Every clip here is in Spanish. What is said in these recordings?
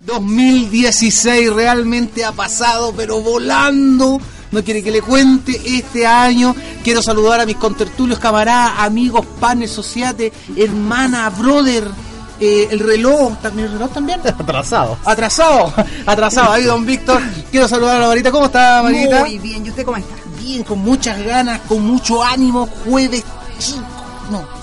2016 realmente ha pasado, pero volando. No quiere que le cuente este año. Quiero saludar a mis contertulios, camaradas, amigos, panes, sociate, hermana, brother. Eh, el reloj, ¿también el reloj también? Atrasado. Atrasado, atrasado. Ahí, don Víctor. Quiero saludar a la Marita. ¿Cómo está, Marita? Muy bien, ¿y usted cómo está? Bien, con muchas ganas, con mucho ánimo. Jueves chico. No,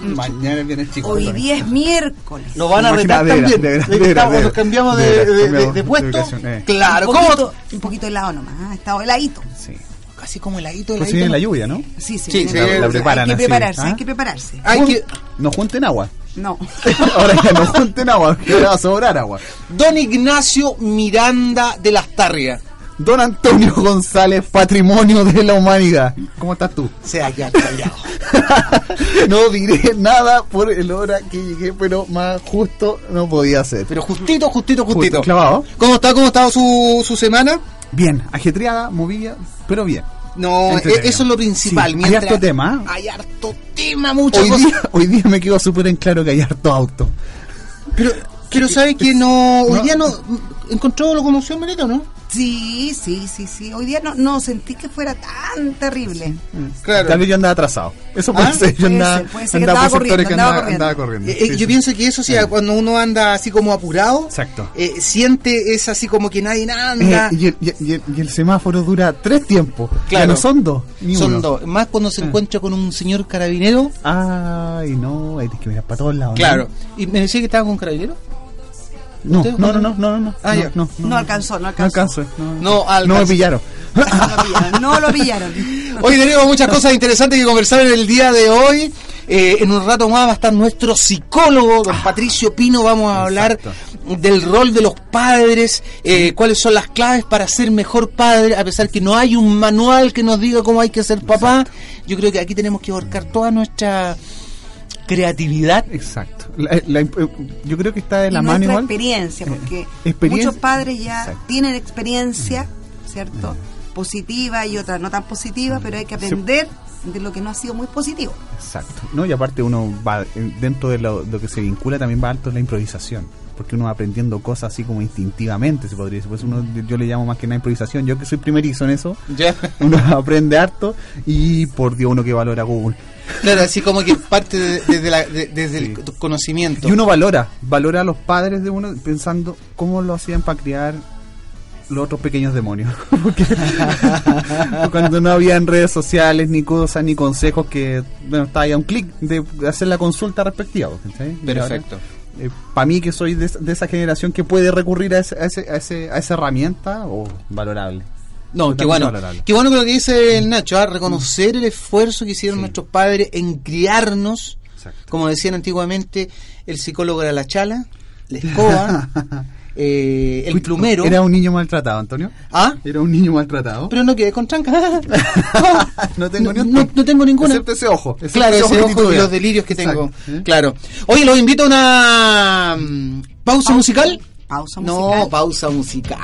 mañana. Mañana viene chico. Hoy día es miércoles. Nos van a retar también. de- de- ¿De que nos cambiamos de- de, de- de- de- cambiamos de de puesto. eh. Claro, un ¿cómo? poquito, un poquito helado nomás, ¿ah? está heladito. Sí. Casi como heladito, Pues heladito. viene la lluvia, ¿no? Sí, sí, Sí, sí, la- la- la preparan Hay que así, prepararse, ¿ah? hay que prepararse. Hay que... No junten agua. No. Ahora que no junten agua, que ahora va a sobrar agua. Don Ignacio Miranda de las Tarrias. Don Antonio González, patrimonio de la humanidad. ¿Cómo estás tú? Se ha callado. no diré nada por el hora que llegué, pero más justo no podía ser. Pero justito, justito, justito. Justo, clavado. ¿Cómo está? ¿Cómo ha estado su, su semana? Bien, ajetreada, movida, pero bien. No, Entretenido. e- eso es lo principal. Sí, hay harto tema. Hay harto tema, muchas Hoy día, hoy día me quedó súper en claro que hay harto auto. Pero, pero ¿sabe que no? Hoy día no... ¿Encontró locomoción, Merito, no? Sí, sí, sí, sí. Hoy día no, no sentí que fuera tan terrible. Claro. Tal vez yo andaba atrasado. Eso puede Ah, ser. Yo puede andaba, ser, puede ser que andaba andaba por sectores corriendo, que andaba andaba, corriendo. andaba corriendo. Eh, eh, Sí, yo sí. pienso que eso sí, cuando uno anda así como apurado, Exacto. eh, siente es así como que nadie anda. Eh, y, el, y el- y el- y el semáforo dura tres tiempos. Claro. Ya no son dos. Ni Son uno. dos. Más cuando se encuentra con un señor carabinero. Ay, no, hay que mirar para todos lados. ¿no? Claro. ¿Y me decía que estaba con carabinero? No, ¿Usted, no, no, no, no, no. Ah, no, ya. no, No alcanzó, no No alcanzó. alcanzo. No, No, no me alcanzó. pillaron. No lo pillaron. No lo pillaron. Hoy tenemos muchas cosas interesantes que conversar en el día de hoy. Eh, en un rato más va a estar nuestro psicólogo, don Patricio Pino. Vamos a hablar Exacto. del rol de los padres, eh, cuáles son las claves para ser mejor padre, a pesar que no hay un manual que nos diga cómo hay que ser papá. Yo creo que aquí tenemos que abarcar toda nuestra creatividad. Exacto. La- la imp- yo creo que está de la y mano igual. experiencia, porque Eh, experiencia. muchos padres ya Exacto. tienen experiencia, ¿cierto? Positiva y otra no tan positiva, pero hay que Sí. aprender de lo que no ha sido muy positivo. Exacto. No, y aparte uno va, eh, dentro de lo, lo que se vincula también va alto la improvisación. Porque uno va aprendiendo cosas así como instintivamente, se podría decir. Pues uno, yo le llamo más que nada improvisación. Yo que soy primerizo en eso, uno aprende harto y por Dios uno que valora Google. Claro, así como que parte de- desde, de- Sí. el conocimiento. Y uno valora, valora a los padres de uno pensando cómo lo hacían para criar los otros pequeños demonios. Porque cuando no había redes sociales, ni cosas, ni consejos que, bueno, estaba ahí a un clic de hacer la consulta respectiva. ahora, Perfecto. para mí que soy de, esa- de esa generación que puede recurrir a, ese- a, ese- a, ese- a esa herramienta, o valorable. No, qué bueno. valorable. Qué bueno que lo que dice el Nacho, ¿ah? reconocer el esfuerzo que hicieron Sí. nuestros padres en criarnos. Exacto. Como decían antiguamente, el psicólogo era la chala, la escoba, eh, el plumero. Era un niño maltratado, Antonio. ¿Ah? Era un niño maltratado. Pero no quedé con tranca. no tengo ni no, no tengo ninguna. Excepto ese ojo. excepto Claro, ese ojo y los delirios que tengo. ¿Eh? Claro. Oye, los invito a una mm, pausa musical. Pausa No, musical. pausa musical.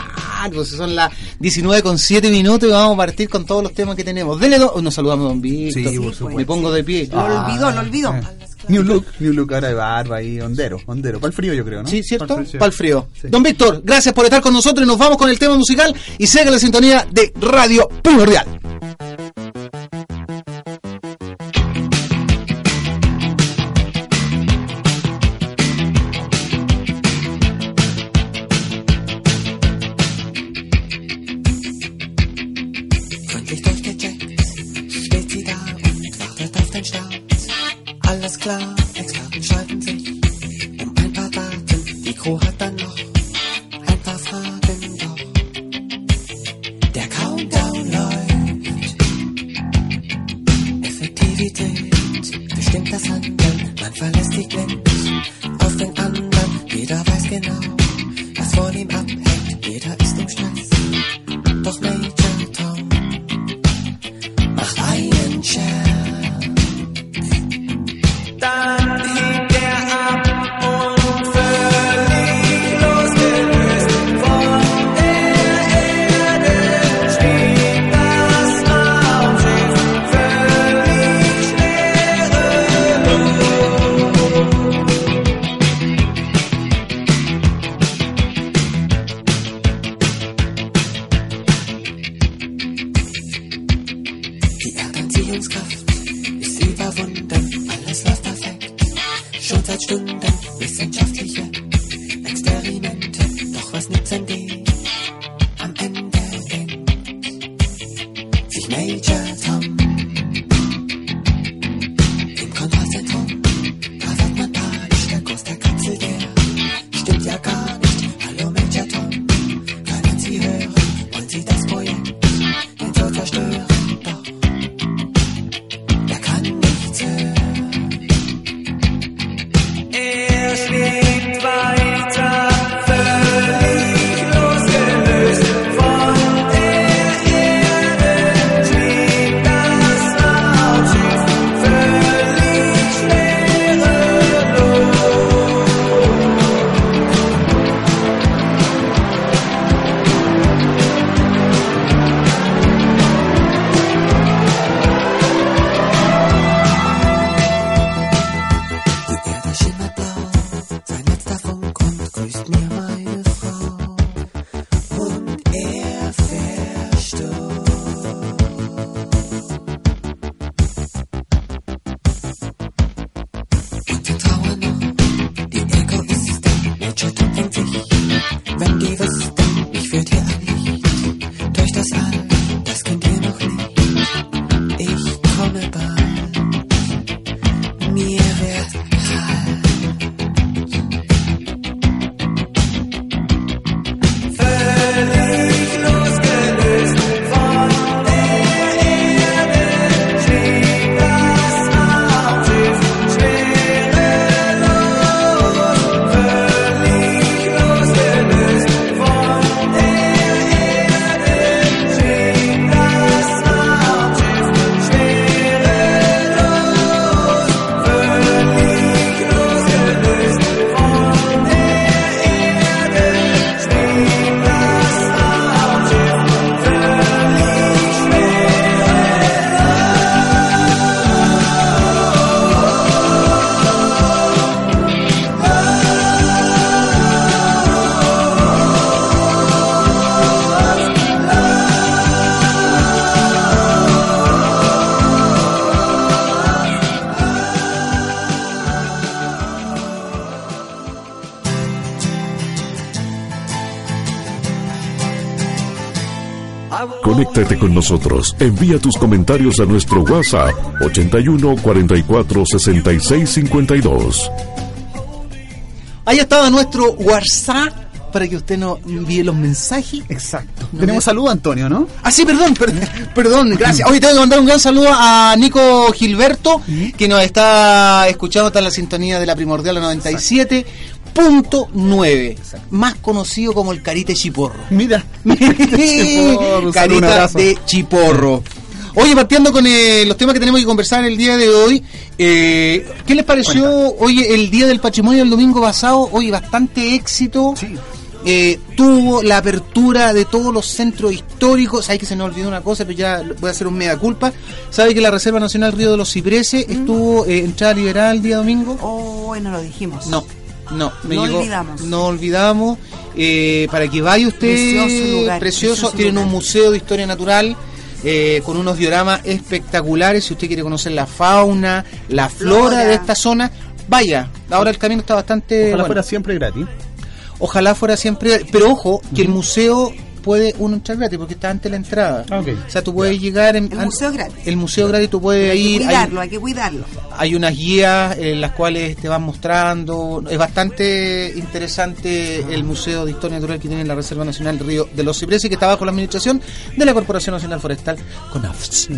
Pues son las 19 con 7 minutos y vamos a partir con todos los temas que tenemos. Dele do- Nos saludamos, don Víctor. Sí, por pues. supuesto. Me pongo de pie. Lo olvidó, lo olvidó. Eh. New look, new look ahora de barba ahí, ondero, ondero. Para el frío yo creo, ¿no? Sí, ¿cierto? Pa'l Para el frío. Sí. Don Víctor, gracias por estar con nosotros y nos vamos con el tema musical y sigue la sintonía de Radio Primordial. Effektivität bestimmt das Handeln, man verlässt sich blind auf den anderen. Jeder weiß genau, von ihm abhängt. Jeder ist im Stress. Doch Major Conéctate con nosotros. Envía tus comentarios a nuestro WhatsApp 81 44 66 52. Ahí estaba nuestro WhatsApp para que usted nos envíe los mensajes. Exacto. No Tenemos me- saludo, Antonio, ¿no? Ah, sí, perdón, per- perdón, gracias. Hoy tengo que mandar un gran saludo a Nico Gilberto, que nos está escuchando, está en la sintonía de la primordial 97.9, más conocido como el Carite Chiporro. Mira. Chiporro, Carita de Chiporro. Oye, partiendo con eh, los temas que tenemos que conversar el día de hoy, eh, ¿qué les pareció, oye, el Día del Patrimonio el domingo pasado? Oye, bastante éxito. Sí. Eh, tuvo la apertura de todos los centros históricos. Sabes que se nos olvidó una cosa, pero ya voy a hacer un mega culpa. ¿Sabe que la Reserva Nacional Río de los Cipreses estuvo eh, entrada liberal el día domingo? Oh, bueno, lo dijimos. No, no, me No llegó- olvidamos. No olvidamos. eh, para que vaya usted, Precioso lugar, precioso, precioso tienen lugar. un museo de historia natural. eh, con unos dioramas espectaculares, si usted quiere conocer la fauna, la flora, Flora. de esta zona, vaya. Ahora el camino está bastante. Ojalá bueno, fuera siempre gratis. Ojalá fuera siempre, pero ojo, que el museo puede uno entrar gratis porque está antes de la entrada. Ah. O sea, tú puedes llegar en, El museo es gratis. El museo gratis, tú puedes Hay que ir. hay- cuidarlo, hay que cuidarlo. hay unas guías en las cuales te van mostrando. Es bastante interesante el Museo de Historia Natural que tiene en la Reserva Nacional Río de los Cipreses, que está bajo la administración de la Corporación Nacional Forestal, CONAFS.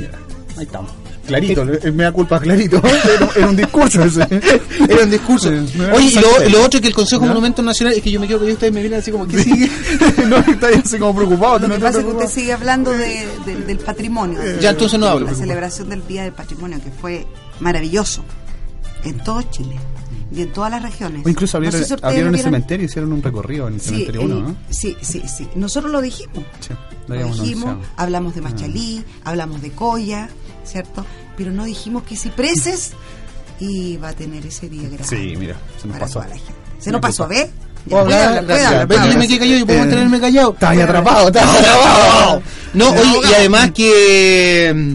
Ahí estamos. Clarito, eh, me da culpa clarito. Era, era un discurso ese. Era un discurso. No Oye, y lo, lo otro que el Consejo ¿Ya? Monumentos Nacionales, es que yo me quedo que ustedes me miran así como que sigue. no, está así como preocupado. Lo no que está pasa es que usted sigue hablando de- de- del patrimonio. Ya, entonces no hablo. La celebración del Día del Patrimonio, que fue maravilloso en todo Chile y en todas las regiones. O incluso No abrieron, sé si abrieron el cementerio, hicieron un recorrido en el Sí, cementerio el- 1, ¿no? sí, sí, sí. Nosotros lo dijimos. Sí, lo dijimos, anunciado. hablamos de Machalí, hablamos de Coya, ¿cierto? Pero no dijimos que Cipreses iba a tener ese día grande. Sí, mira, se nos pasó. toda la gente. Se nos pasó, ¿ve? Ya, ¿Puedo puede hablar? hablar, puede Gracias. hablar, Ve que puede yo me quedé callado y puedo Eh, mantenerme callado. Estaba ahí atrapado, atrapado. No, oye, y además que mm,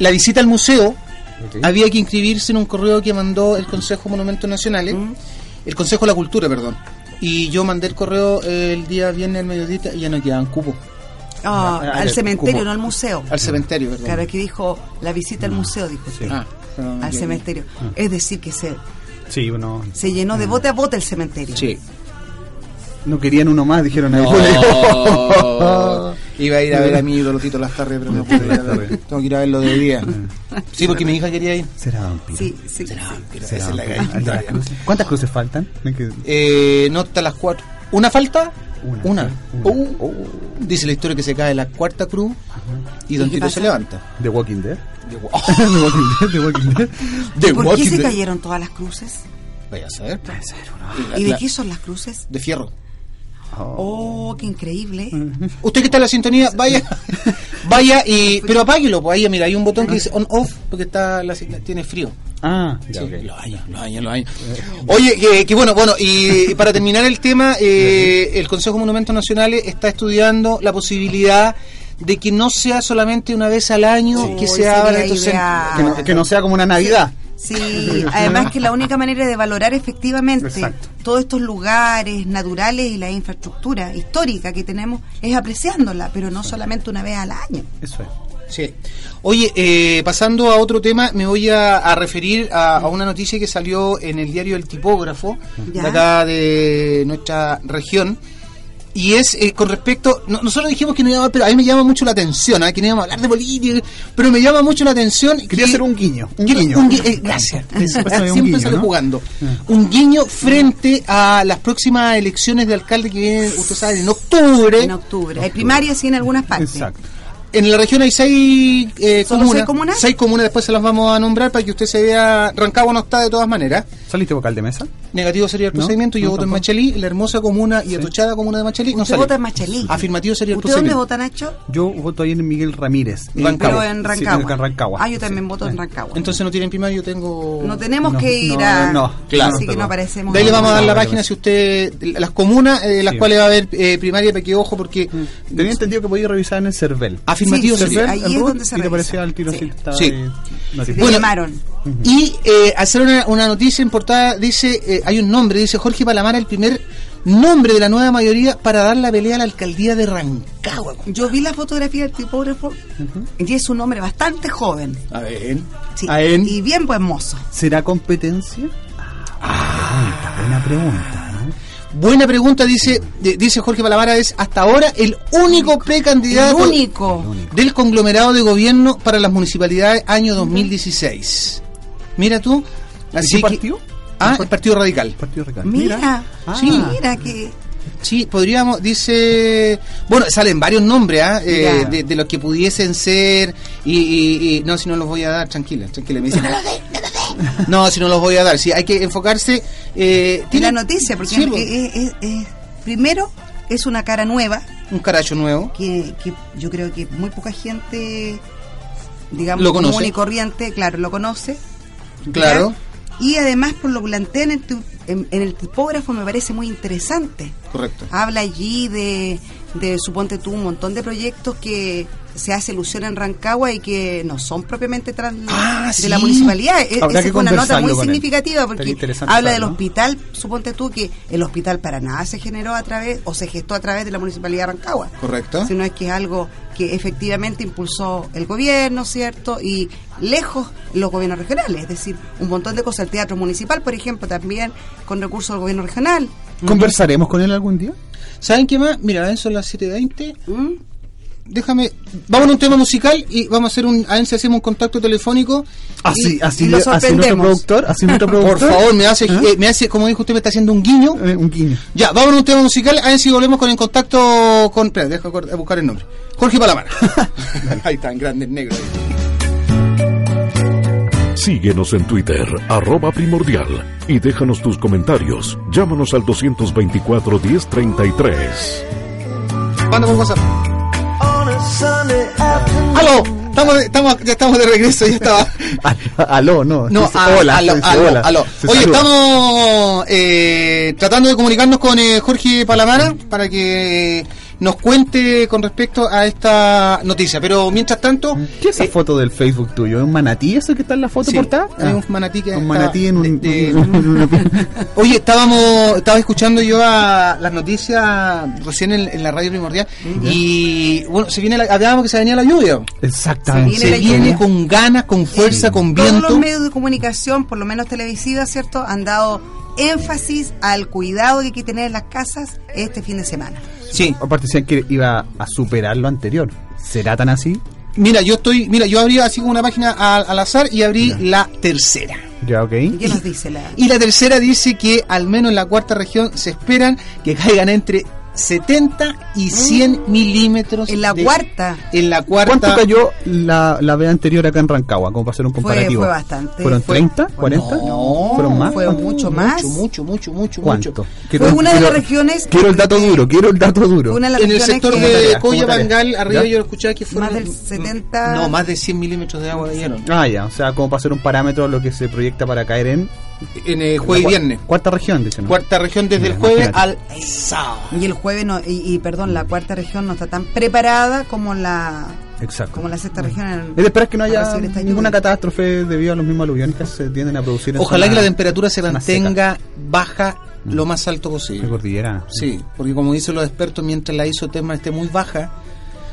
la visita al museo había que inscribirse en un correo que mandó el Consejo Monumentos Nacionales, el Consejo de la Cultura, perdón. Y yo mandé el correo eh, el día viernes al mediodía y ya no quedaban cupos Ah, Ah, al cementerio, no al museo. al cementerio, perdón. Claro, aquí dijo la visita al museo, dijo Ah, perdón, me al cementerio. Es decir, que se, Sí, bueno, se llenó de bote a bote el cementerio. Sí. no querían uno más, dijeron ahí. No. Iba a ir a ver a mi ídolo Tito Lastarre, pero no pude ir a ver. Tengo que ir a verlo de día. Sí, porque mi hija quería ir. Será vampiro. Sí, sí. Pero Será vampiro. ¿Cuántas cruces- ¿Cuántas cruces faltan? Eh, no hasta las cuatro. ¿Una falta? Una. Una. Una. Uh, dice la historia que se cae la cuarta cruz y Don ¿Y qué Tito pasa? se levanta. The Walking Dead. De, The Walking Dead, The Walking Dead. de ¿Por qué Walking se Dead. cayeron todas las cruces? Vaya a saber. ¿Y de qué son las cruces? De fierro. Oh, qué increíble. Usted que está en la sintonía, vaya, vaya y, pero apáguelo, pues ahí mira, hay un botón que dice on off porque está la, tiene frío. Ah, ya, Sí, ok. Los años, los años, los años. Oye, que, que bueno, bueno, y para terminar el tema, eh, el Consejo de Monumentos Nacionales está estudiando la posibilidad de que no sea solamente una vez al año que Sí, se estos centros. Que no, que no sea como una Navidad. Sí, además que la única manera de valorar efectivamente Exacto. todos estos lugares naturales y la infraestructura histórica que tenemos es apreciándola, pero no solamente una vez al año. Eso es. Sí. Oye, eh, pasando a otro tema, me voy a, a referir a, a una noticia que salió en el diario El Tipógrafo, Ya. de acá de nuestra región. Y es eh, con respecto, no- nosotros dijimos que no íbamos, pero a mí me llama mucho la atención, ¿ah? que no íbamos a hablar de política, pero me llama mucho la atención. Quería que- hacer un guiño. Un guiño. un gui- eh, gracias. Siempre un Siempre guiño, sale ¿no? jugando. Un guiño frente a las próximas elecciones de alcalde que vienen, usted sabe, en octubre. En octubre. Hay primarias sí en algunas partes. Exacto. En la región hay seis, eh, ¿Solo comunas. seis comunas? Seis comunas, después se las vamos a nombrar para que usted se vea. Rancagua no está de todas maneras. ¿Saliste vocal de mesa? Negativo sería el No, procedimiento. Yo no, voto en. Machalí, la hermosa comuna y atochada comuna de Machalí. No ¿Usted vota en Machalí? Afirmativo sería el ¿Usted dónde procedimiento. vota, Nacho? Yo voto ahí en Miguel Ramírez. Rancagua. Pero en Sí, Rancagua. en Rancagua. Ah, yo también Sí. voto en Eh. Rancagua. Entonces no tienen primario, yo tengo. no tenemos No, que ir no, a... no, claro. Así que no aparecemos. De ahí le vamos a dar la página si usted. Las comunas, eh, las Sí. cuales va a haber eh, primaria, que ojo, porque. Tenía entendido que podía revisar en el CERVEL. Afirmativo Sí, sería. ahí el es donde se y aparecía al tiro Sí. Sí. llamaron. Y eh, hacer una, una noticia importada, dice, eh, hay un nombre, dice Jorge Palamara, el primer nombre de la nueva mayoría para dar la pelea a la alcaldía de Rancagua. Yo vi la fotografía del tipógrafo y es un hombre bastante joven. A ver. Sí, A él. Y bien buen mozo. ¿Será competencia? Ah, buena pregunta. Buena pregunta, dice dice Jorge Palamara, es hasta ahora el único El precandidato único. del conglomerado de gobierno para las municipalidades año 2016. Mira tú. Así qué que- partido? Ah, el Partido Radical. Partido Recal. Mira, Ah. sí, mira que Sí, podríamos, dice, bueno, salen varios nombres ¿ah? Eh, Ya. de, de los que pudiesen ser y, y- y- no, si no los voy a dar, tranquila, tranquila, me dicen, no los dé, no los dé". No, si no los voy a dar, sí, hay que enfocarse. Eh, en tiene la noticia, porque Sí, es- es- es- es- primero es una cara nueva un caracho nuevo. que, que yo creo que muy poca gente, digamos, Lo conoce. común y corriente, claro, lo conoce. Claro. Y además, por lo que plantea en el, tu- en- en el tipógrafo, me parece muy interesante. Correcto. Habla allí de, de, suponte tú, un montón de proyectos que se hace ilusión en Rancagua y que no son propiamente tras Ah, de sí. la municipalidad. E- Habrá Esa que fue una nota muy él. significativa porque habla del hospital, suponte tú que el hospital para nada se generó a través o se gestó a través de la municipalidad de Rancagua. Correcto. Sino es que es algo que efectivamente impulsó el gobierno, ¿cierto? Y lejos los gobiernos regionales, es decir, un montón de cosas. El teatro municipal, por ejemplo, también con recursos del gobierno regional. ¿Conversaremos con él algún día? ¿Saben qué más? Mira, ven, son las 7.20. ¿Mm? Déjame, vamos a un tema musical y vamos a hacer un, a ver si hacemos un contacto telefónico. Así, Y- así, y lo así nuestro productor, así nuestro productor. Por favor, me hace, ¿Ah? eh, me hace, como dijo usted, me está haciendo un guiño. Eh, un guiño. Ya, vamos a un tema musical, a ver si volvemos con el contacto con. Espera, deja buscar el nombre. Jorge Palamara. Ahí está, en grande, en negro. Síguenos en Twitter, arroba primordial, y déjanos tus comentarios. Llámanos al 224-1033. Manda por WhatsApp. ¡Aló! Estamos, estamos, ya estamos de regreso, ya estaba. Aló, no. No, dice a- hola, aló, aló, hola. aló. Oye, saluda. estamos eh, tratando de comunicarnos con eh, Jorge Palamara para que nos cuente con respecto a esta noticia. Pero mientras tanto, ¿Qué es esa eh, foto del Facebook tuyo? ¿Es un manatí eso que está en la foto Sí, portada? hay Ah. un manatí que Un manatí en un... de- de- en una- Oye, estábamos, estaba escuchando yo a las noticias recién en, en la radio primordial y bueno, se viene la, hablábamos que se venía la lluvia. Exactamente. Se viene con ganas, con fuerza, con Todos viento. los medios de comunicación, por lo menos televisiva, ¿cierto?, han dado énfasis al cuidado que hay que tener en las casas este fin de semana. Sí, Aparte decían que iba a superar lo anterior. ¿Será tan así? mira, yo estoy, mira, yo abrí así como una página al, al azar y abrí la tercera. Ya, ok. ¿Y qué nos dice la...? Y la tercera dice que al menos en la cuarta región se esperan que caigan entre 70 y 100 milímetros. En la de- cuarta. En la cuarta. ¿Cuánto cayó la, la vez anterior acá en Rancagua? Como para hacer un Fue- comparativo. fue bastante. ¿Fueron Fue- 30? ¿40? No, ¿Fueron más? Fue ¿Cuánto? mucho más. Mucho, mucho, mucho, mucho, ¿Cuánto? mucho. Quiero- Fue una de las quiero- regiones... Quiero el dato duro, quiero el dato duro. Fue una de las En el sector que- de? Coya. Bangal, arriba ¿Ya? yo escuchaba que fueron. Más del 70. No, más de 100 milímetros de agua cayeron. Ah, ya, o sea, como para hacer un parámetro lo que se proyecta para caer en... En el jueves y viernes. Cuarta región, dicen. ¿no? Cuarta región desde Mira, el jueves al sábado. Y el jueves, no, y, y, perdón, la cuarta región no está tan preparada como la Exacto. como la sexta región. en- Es de esperar que no haya esta ninguna catástrofe debido a los mismos aluviones que se tienden a producir en Ojalá que la temperatura se mantenga baja lo más alto posible. cordillera. Sí, porque como dicen los expertos, mientras la isotema esté muy baja,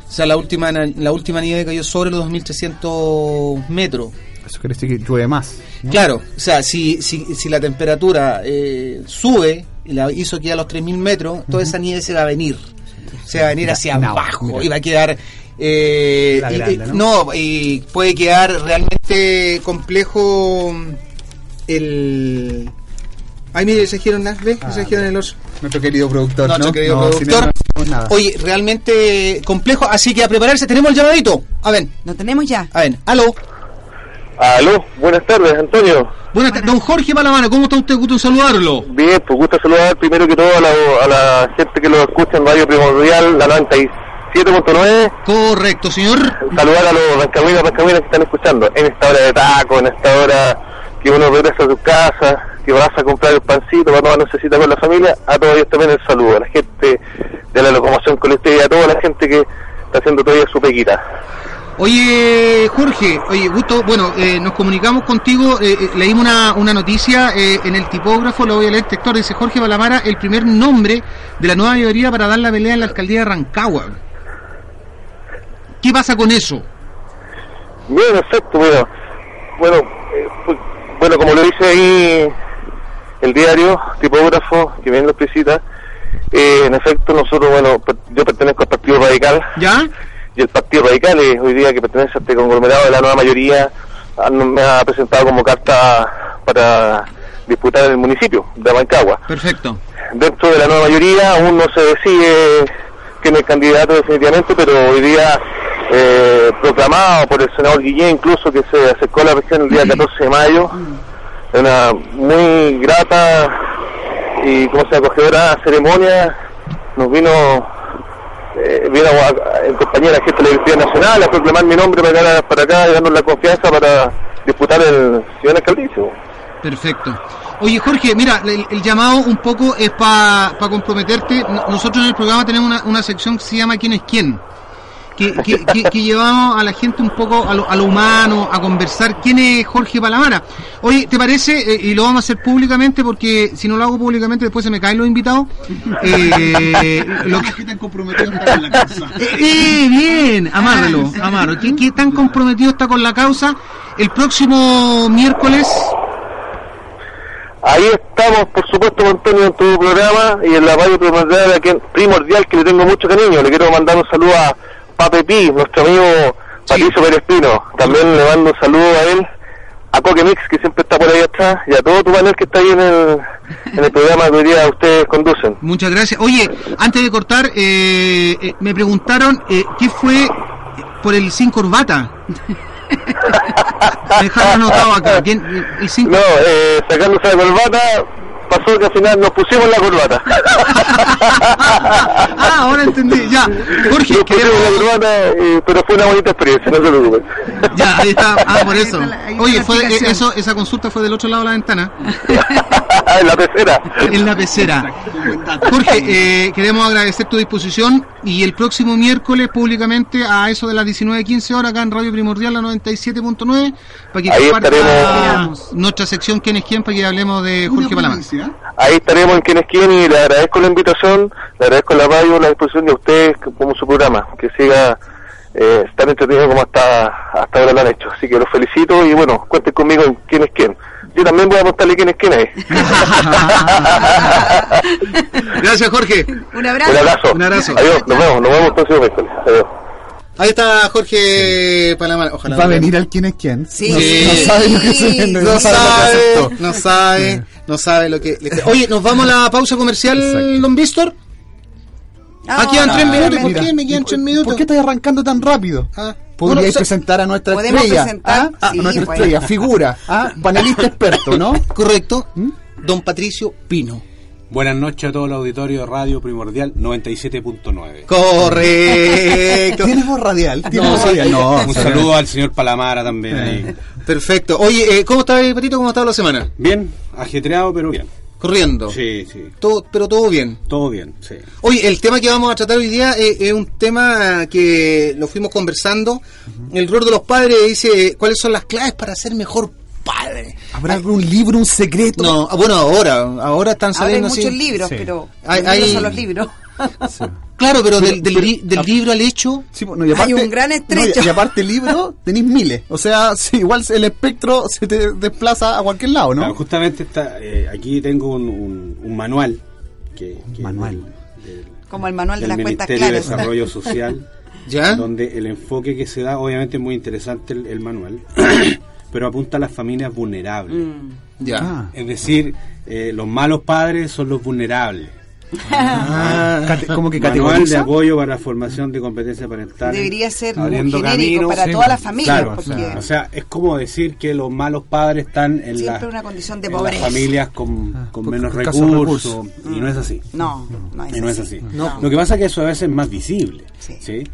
o sea, la última la última nieve cayó sobre los 2300 metros. Eso quiere decir que llueve más. ¿no? Claro, o sea, si, si, si la temperatura eh, sube y la hizo que a los 3000 metros, toda esa nieve se va a venir. Se va a venir Mira, hacia no, abajo mira. y va a quedar. eh, La y- grande, y- ¿no? no, y puede quedar realmente complejo el. Ay, mire, se giron las, ¿ves? Ah, se el oso. Nuestro querido productor, ¿no? Nuestro querido No, productor. nada. Oye, realmente complejo, así que a prepararse. Tenemos el llamadito. A ver, Lo tenemos ya. a ver, aló. Aló, buenas tardes, Antonio. Buenas tardes, don Jorge Palamano, ¿cómo está usted? Gusto saludarlo. Bien, pues gusto saludar primero que todo a la, a la gente que lo escucha en Radio Primordial, la 97.9. Correcto, señor. Saludar a los rancagüinos, rancagüinas que están escuchando en esta hora de taco, en esta hora que uno regresa a su casa, que vas a comprar el pancito para tomar necesita con la familia. A todos ellos también el saludo, a la gente de la locomoción colectiva y a toda la gente que está haciendo todavía su pequita. Oye, Jorge, oye, gusto, bueno, eh, nos comunicamos contigo, eh, eh, leímos una, una noticia eh, en el tipógrafo, lo voy a leer textual, dice Jorge Palamara, el primer nombre de la nueva mayoría para dar la pelea en la alcaldía de Rancagua. ¿Qué pasa con eso? Bien, exacto, bueno, bueno, eh, pues, bueno, como lo dice ahí el diario, tipógrafo, que bien lo explicita, eh, en efecto nosotros, bueno, yo pertenezco al Partido Radical, ¿Ya? Y el Partido Radical, eh, hoy día que pertenece a este conglomerado de la nueva mayoría, ah, no- me ha presentado como carta para disputar en el municipio de Rancagua. Perfecto. Dentro de la nueva mayoría aún no se decide quién es candidato definitivamente, pero hoy día eh, proclamado por el senador Guillén, incluso que se acercó a la región el día 14 de mayo, una muy grata y como se acogedora ceremonia, nos vino eh, vino a- en compañía de la gente de Universidad Nacional a proclamar mi nombre para, para acá y darnos la confianza para disputar el señor alcaldicio. Perfecto. Oye, Jorge, mira, el, llamado un poco es para comprometerte. No- Nosotros en el programa tenemos una, una sección que se llama ¿Quién es quién? Que, que, que- que llevamos a la gente un poco a lo, a lo humano, a conversar. ¿Quién es Jorge Palamara? Oye, ¿te parece? Eh, y lo vamos a hacer públicamente porque si no lo hago públicamente después se me caen los invitados. Eh, lo que... tan comprometido está con la causa? Eh, eh, bien, amárrelo. ¿Qué, ¿Qué tan comprometido está con la causa? El próximo miércoles Ahí estamos, por supuesto, Antonio en tu programa y en la radio primordial, primordial que le tengo mucho cariño. Le quiero mandar un saludo a Pape Pi, nuestro amigo Patricio Pérez Pino. También le mando un saludo a él, a Coque Mix, que siempre está por ahí atrás, y a todo tu panel que está ahí en el, en el programa que hoy día ustedes conducen. Muchas gracias. Oye, antes de cortar, eh, eh, me preguntaron eh, qué fue por el sin corbata. Dejaron anotado acá. ¿Quién, el sin No, eh, sacándose la corbata, pasó que al final nos pusimos la corbata. ah, ahora entendí. Ya, Jorge, Nos queremos- pusimos la corbata, eh, pero fue una bonita experiencia, no se preocupen. Ya, ahí está. Ah, por eso. Oye, fue, eh, eso, esa consulta fue del otro lado de la ventana, en la pecera. en la pecera. Jorge, eh, queremos agradecer tu disposición y el próximo miércoles públicamente a eso de las 19.15 horas acá en Radio Primordial, la 97.9, para que Ahí estaremos. nuestra sección ¿Quién es quién? para que hablemos de Jorge Palamán. Ahí estaremos en Quién es Quién y le agradezco la invitación, le agradezco la radio, la disposición de ustedes que- como su programa, que siga eh, tan entretenido como hasta, hasta ahora lo han hecho. Así que los felicito y bueno, cuenten conmigo en Quién es Quién. Yo también voy a apostarle Quién es Quién ahí. Gracias, Jorge. Un abrazo. Un abrazo. Un abrazo. Adiós, nos vemos, nos vemos el próximo miércoles. Adiós. Ahí está Jorge Palamán. Ojalá. Va a venir al quién es quién. Sí. No, no sabe lo que se viene, No sabe, no sabe, no sabe lo que... le- Oye, ¿nos vamos a la pausa comercial, Exacto. don Víctor? Ah, Ah, quedan tres ah, minutos. ¿Por Mira, qué me quedan ¿y tres minutos? ¿Por qué estás arrancando tan rápido? Ah, Podríais bueno, presentar a nuestra Podemos estrella. presentar, ¿ah? sí, a nuestra pues. estrella, figura, ¿ah? panelista experto, ¿no? Correcto. Don Patricio Pino. Buenas noches a todo el auditorio de Radio Primordial 97.9. Correcto. ¿Tienes voz radial? ¿Tienes No, voz radial? No, Un saludo al señor Palamara también ahí. Perfecto. Oye, eh, ¿cómo está, Patito? ¿Cómo ha estado la semana? Bien, ajetreado, pero bien. Corriendo. Sí, sí. Todo, pero todo bien. Todo bien, sí. Oye, el tema que vamos a tratar hoy día eh, es un tema que lo fuimos conversando. El rol de los padres dice cuáles son las claves para ser mejor padre. ¿Habrá algún libro, un secreto? No, ah, bueno, ahora, ahora están Ahora hay saliendo así. muchos libros, Sí. pero Hay- hay- son los libros. Claro, pero del, del, pero- li- del libro al hecho, Sí, bueno, y aparte, Hay un gran estrecho. no, y, y aparte libro, tenéis miles. O sea, sí, igual el espectro se te desplaza a cualquier lado, ¿no? Claro, justamente está, eh, aquí tengo un, un- un manual. Que, que Manual. del- del- Como el manual de del las cuentas Ministerio de. Desarrollo Social, ¿ya? donde el enfoque que se da, obviamente es muy interesante el, el manual, pero apunta a las familias vulnerables. Mm. Ya. Ah, Es decir, eh, los malos padres son los vulnerables. Ah, como que Manual de apoyo para la formación de competencias parentales. Debería ser muy abriendo genérico caminos, para sí, todas bueno, las familias, claro, porque. O sea, es como decir que los malos padres están en, Siempre la- una condición de en las familias con, con con menos recursos, y no es así. no, no es Y no es así. así. No. Lo que pasa es que eso a veces es más visible. Sí. ¿sí?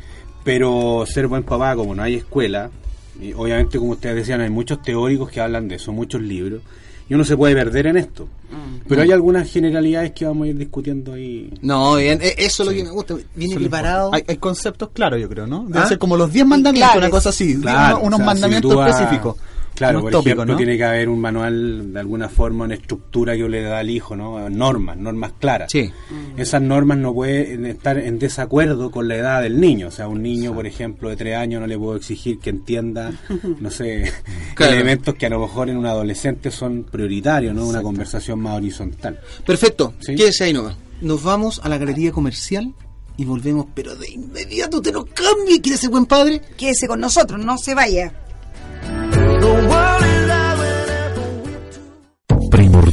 Pero ser buen papá, como no hay escuela, y obviamente como ustedes decían, hay muchos teóricos que hablan de eso, muchos libros, y uno se puede perder en esto. Mm. Pero hay algunas generalidades que vamos a ir discutiendo ahí. No, bien, eh, eso es lo que me gusta. Viene Eso preparado. Hay, hay conceptos claros, yo creo, ¿no? Debe ¿Ah? ser como los 10 mandamientos, una cosa así. Claro, unos, unos o sea, mandamientos si específicos. Claro, por ejemplo, ¿no? tiene que haber un manual de alguna forma, una estructura que le da al hijo, ¿no? Normas, normas claras. Sí. Esas normas no pueden estar en desacuerdo con la edad del niño. O sea, un niño, por ejemplo, de tres años no le puedo exigir que entienda, no sé, Claro. elementos que a lo mejor en un adolescente son prioritarios, ¿no? Una conversación más horizontal. Perfecto. Sí. Quédese ahí nomás. Nos vamos a la galería comercial y volvemos, pero de inmediato te nos cambie. ¿Quieres ser buen padre? Quédese con nosotros, no se vaya.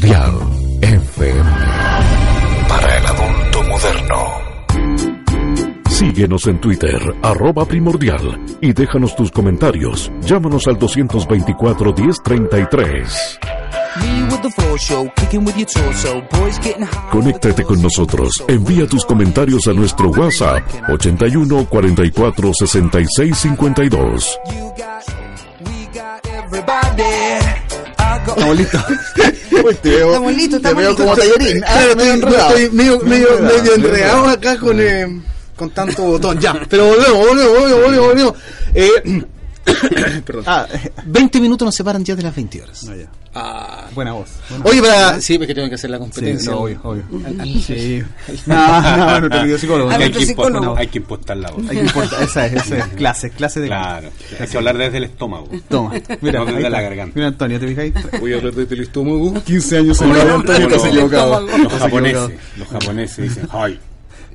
Primordial FM. Para el adulto moderno. Síguenos en Twitter, arroba primordial, y déjanos tus comentarios. Llámanos al 224-1033. Conéctate con nosotros. Envía tus comentarios a nuestro WhatsApp 81 44 66 52. Estamos Uy, te veo, Estamos listos, te estamos veo listos. como tallarín. Ah, Claro, medio estoy, enredado. estoy medio, medio, enredado, medio medio enredado enredado. acá con, eh, con tanto botón. Ya, pero volvemos, volvemos, volvemos, volvemos. volvemos. Eh, perdón. Ah, 20 minutos nos separan ya de las 20 horas. no, ya. Ah. Buena voz. buena Oye, para... Sí, porque tengo que hacer la Sí, competencia. no, obvio, obvio. Sí. No, no, no te pido psicólogo. A no. hay, que psicólogo. impostar, hay que impostar la voz. Hay que importar, esa es, esa es, clase, clase de Claro, hay que hablar desde el estómago. Toma, mira, No desde la garganta. Mira, Antonio, ¿te fijáis? Voy a hablar desde el estómago. 15 años en los- Antonio, estás los- equivocado. Los japoneses, los japoneses dicen, ay,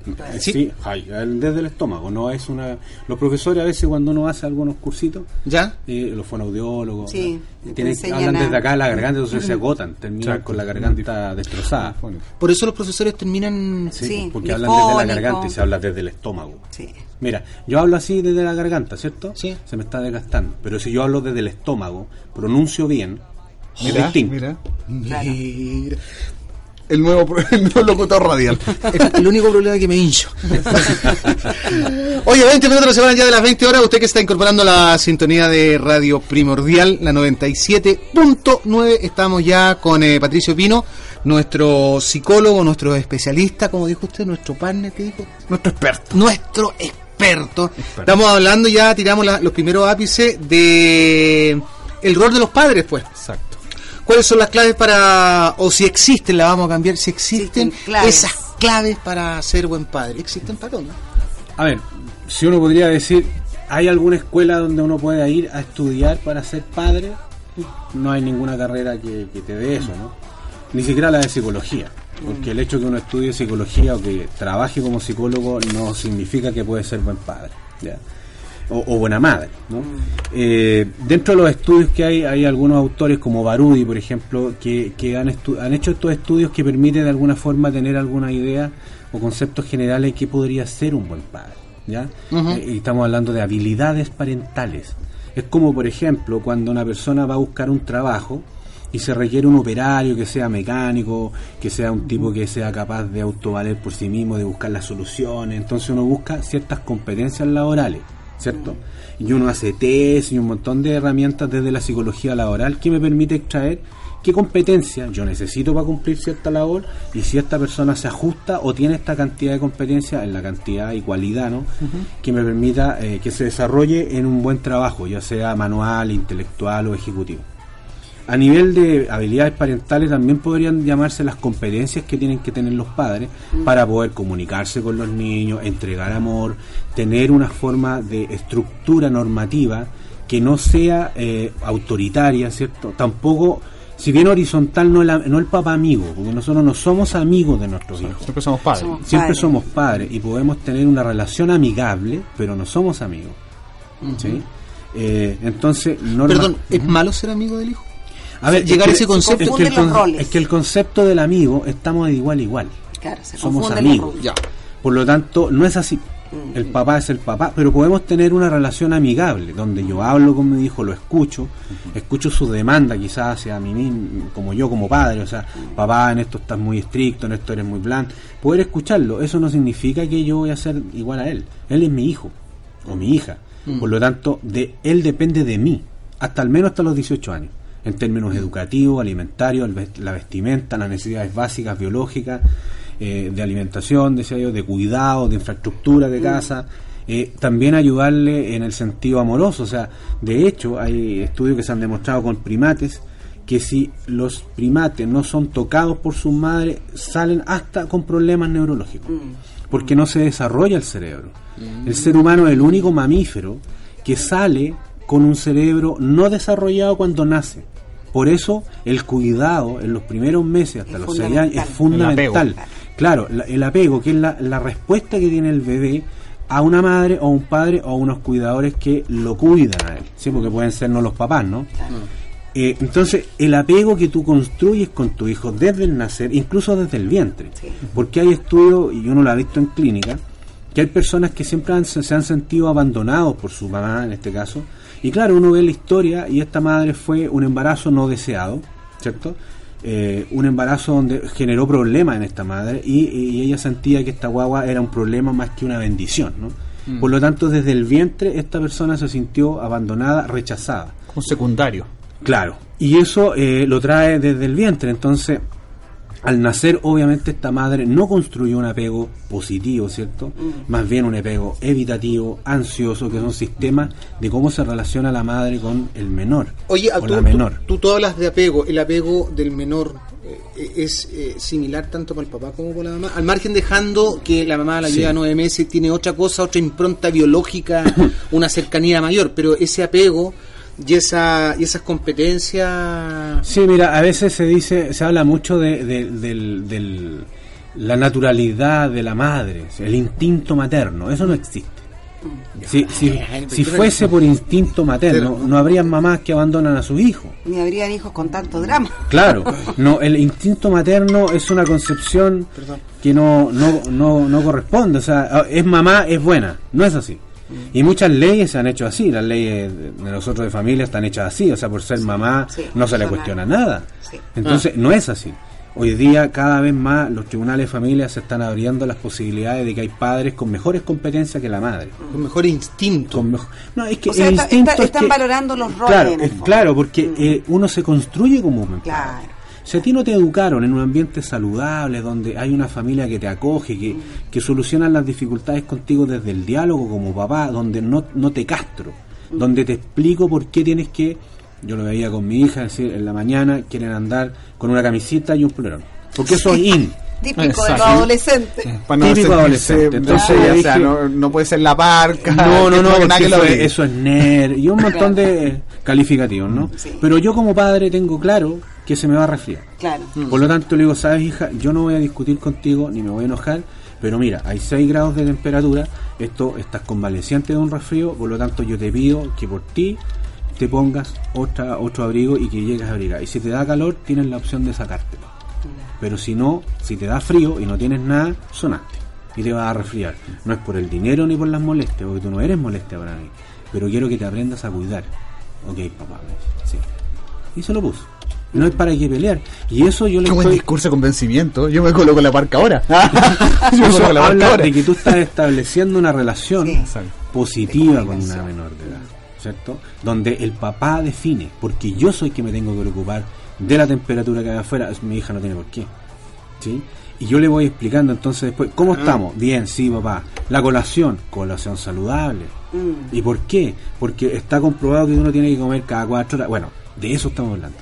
Eh, Sí, ay, el- desde el estómago, no es una... Los profesores a veces cuando uno hace algunos cursitos, ¿Ya? eh, los fonoaudiólogos, Sí, ¿no? te tienen, hablan a- desde acá la garganta, entonces se agotan, terminan Exacto. con la garganta destrozada. Por eso los profesores terminan... Sí, Sí, porque hablan desde la garganta y se habla desde el estómago. Sí. Mira, yo hablo así desde la garganta, ¿cierto? Sí. Se me está desgastando. Pero si yo hablo desde el estómago, pronuncio bien, es mira. Mira. El nuevo, pro- el nuevo locutor radial. El único problema es que me hincho. Oye, 20 minutos nos separan ya de las 20 horas. Usted que está incorporando la sintonía de Radio Primordial, la 97.9. Estamos ya con eh, Patricio Pino, nuestro psicólogo, nuestro especialista, como dijo usted, nuestro partner, ¿qué dijo? Nuestro experto. Nuestro experto. Estamos hablando ya, tiramos la- los primeros ápices de el rol de los padres, pues. Exacto. ¿Cuáles son las claves para, o si existen, la vamos a cambiar, si existen, Existen claves. esas claves para ser buen padre? ¿Existen para dónde? A ver, si uno podría decir, ¿hay alguna escuela donde uno pueda ir a estudiar para ser padre? No hay ninguna carrera que, que te dé eso, ¿no? Ni siquiera la de psicología. Porque el hecho que uno estudie psicología o que trabaje como psicólogo no significa que puede ser buen padre. ¿ya? O, o buena madre. ¿no? Eh, dentro de los estudios que hay, hay algunos autores como Barudi, por ejemplo, que, que han, estu- han hecho estos estudios que permiten de alguna forma tener alguna idea o conceptos generales de qué podría ser un buen padre. ¿ya? Eh, y estamos hablando de habilidades parentales. Es como, por ejemplo, cuando una persona va a buscar un trabajo y se requiere un operario que sea mecánico, que sea un tipo que sea capaz de autovaler por sí mismo, de buscar las soluciones. Entonces uno busca ciertas competencias laborales, ¿cierto? Y uno hace test y un montón de herramientas desde la psicología laboral que me permite extraer qué competencia yo necesito para cumplir cierta labor y si esta persona se ajusta o tiene esta cantidad de competencia en la cantidad y cualidad ¿no? que me permita eh, que se desarrolle en un buen trabajo, ya sea manual, intelectual o ejecutivo. A nivel de habilidades parentales también podrían llamarse las competencias que tienen que tener los padres para poder comunicarse con los niños, entregar amor, tener una forma de estructura normativa que no sea eh, autoritaria, ¿cierto? Tampoco, si bien horizontal, no el, no el papá amigo, porque nosotros no somos amigos de nuestros hijos. Siempre somos padres. Somos Siempre padres. somos padres y podemos tener una relación amigable, pero no somos amigos. ¿sí? Eh, entonces, no Perdón, ¿es malo ser amigo del hijo? A ver, llegar a ese concepto. es que, el, confunden los con- roles. es que el concepto del amigo estamos de igual a igual. Claro, se Somos los amigos. Ya. Por lo tanto, no es así. El papá es el papá, pero podemos tener una relación amigable, donde yo hablo con mi hijo, lo escucho, escucho su demanda quizás hacia mí mismo, como yo como padre, o sea, papá, en esto estás muy estricto, en esto eres muy blanco. Poder escucharlo, eso no significa que yo voy a ser igual a él. Él es mi hijo o mi hija. Por lo tanto, de él depende de mí, hasta al menos hasta los 18 años, en términos educativos, alimentarios, la vestimenta, las necesidades básicas, biológicas, eh, de alimentación, decía yo, de cuidado, de infraestructura de casa. eh, también ayudarle en el sentido amoroso. O sea, de hecho, hay estudios que se han demostrado con primates que si los primates no son tocados por sus madres, salen hasta con problemas neurológicos, porque no se desarrolla el cerebro. El ser humano es el único mamífero que sale con un cerebro no desarrollado cuando nace. Por eso el cuidado en los primeros meses hasta Es los 6 años es fundamental. Claro, la- el apego, que es la, la respuesta que tiene el bebé a una madre o un padre o a unos cuidadores que lo cuidan a él, ¿sí? porque pueden ser no los papás, ¿no? Eh, entonces, el apego que tú construyes con tu hijo desde el nacer, incluso desde el vientre, porque hay estudios, y uno lo ha visto en clínica, que hay personas que siempre han- se han sentido abandonados por su mamá, en este caso, y claro, uno ve la historia y esta madre fue un embarazo no deseado, ¿cierto? Eh, un embarazo donde generó problemas en esta madre y, y ella sentía que esta guagua era un problema más que una bendición, ¿no? Por lo tanto, desde el vientre esta persona se sintió abandonada, rechazada. Un secundario. Claro, y eso eh, lo trae desde el vientre, entonces al nacer obviamente esta madre no construyó un apego positivo, ¿cierto? Más bien un apego evitativo, ansioso, que son sistemas de cómo se relaciona la madre con el menor Oye, o tú, la menor. Tú, tú hablas de apego. ¿El apego del menor eh, es eh, similar tanto con el papá como con la mamá? Al margen dejando que la mamá la Sí. lleva nueve meses, tiene otra cosa, otra impronta biológica, una cercanía mayor, pero ese apego y, esa, y esas competencias... Sí, mira, a veces se dice, se habla mucho de, de- del, del, la naturalidad de la madre, el instinto materno, eso no existe. Si, si, si fuese por instinto materno, no habrían mamás que abandonan a sus hijos. Ni habrían hijos con tanto drama. Claro, no, el instinto materno es una concepción que no, no, no, no corresponde. O sea, es mamá, es buena. No es así. Y muchas leyes se han hecho así. Las leyes de nosotros de familia están hechas así. O sea, por ser mamá sí, no se le mamá. cuestiona nada. Sí. Entonces, no es así. Hoy día, cada vez más, los tribunales de familia se están abriendo las posibilidades de que hay padres con mejores competencias que la madre. Con mejor instinto. Con mejo- No, es que O sea, el está- instinto está- es están que- valorando los roles. Claro, en el claro, porque eh, uno se construye como un. Claro. Si a ti no te educaron en un ambiente saludable, donde hay una familia que te acoge, que, que solucionan las dificultades contigo desde el diálogo como papá, donde no, no te castro, donde te explico por qué tienes que, yo lo veía con mi hija, es decir, en la mañana quieren andar con una camisita y un polerón. Porque eso es in. Típico de los adolescentes. Típico adolescente. Entonces Claro, o sea, no, no puede ser la parca. No, no, no, eso, es, ve. eso es nerd y un montón de calificativos, ¿no? Sí. Pero yo como padre tengo claro que se me va a resfriar. Claro. Por lo tanto le digo, sabes hija, yo no voy a discutir contigo ni me voy a enojar, pero mira, hay 6 grados de temperatura, esto estás convaleciente de un resfrío, por lo tanto yo te pido que por ti te pongas otra, otro abrigo y que llegues a abrigar. Y si te da calor, tienes la opción de sacártelo. Pero si no, si te da frío y no tienes nada, sonaste. Y te vas a resfriar. No es por el dinero ni por las molestias, porque tú no eres molestia para mí. Pero quiero que te aprendas a cuidar. Ok, papá. Sí. Y se lo puso. No es para que pelear. Y eso yo le Qué buen estoy... discurso de convencimiento. Yo me coloco la parca ahora. Yo me coloco la parca ahora. de que tú estás estableciendo una relación Sí. Positiva con una menor de edad, ¿cierto? Donde el papá define, porque yo soy que me tengo que preocupar de la temperatura que hay afuera, mi hija no tiene por qué, ¿sí? Y yo le voy explicando entonces después, ¿cómo estamos? Bien, sí, papá. La colación, colación saludable. Mm. ¿Y por qué? Porque está comprobado que uno tiene que comer cada cuatro horas. Bueno, de eso estamos hablando.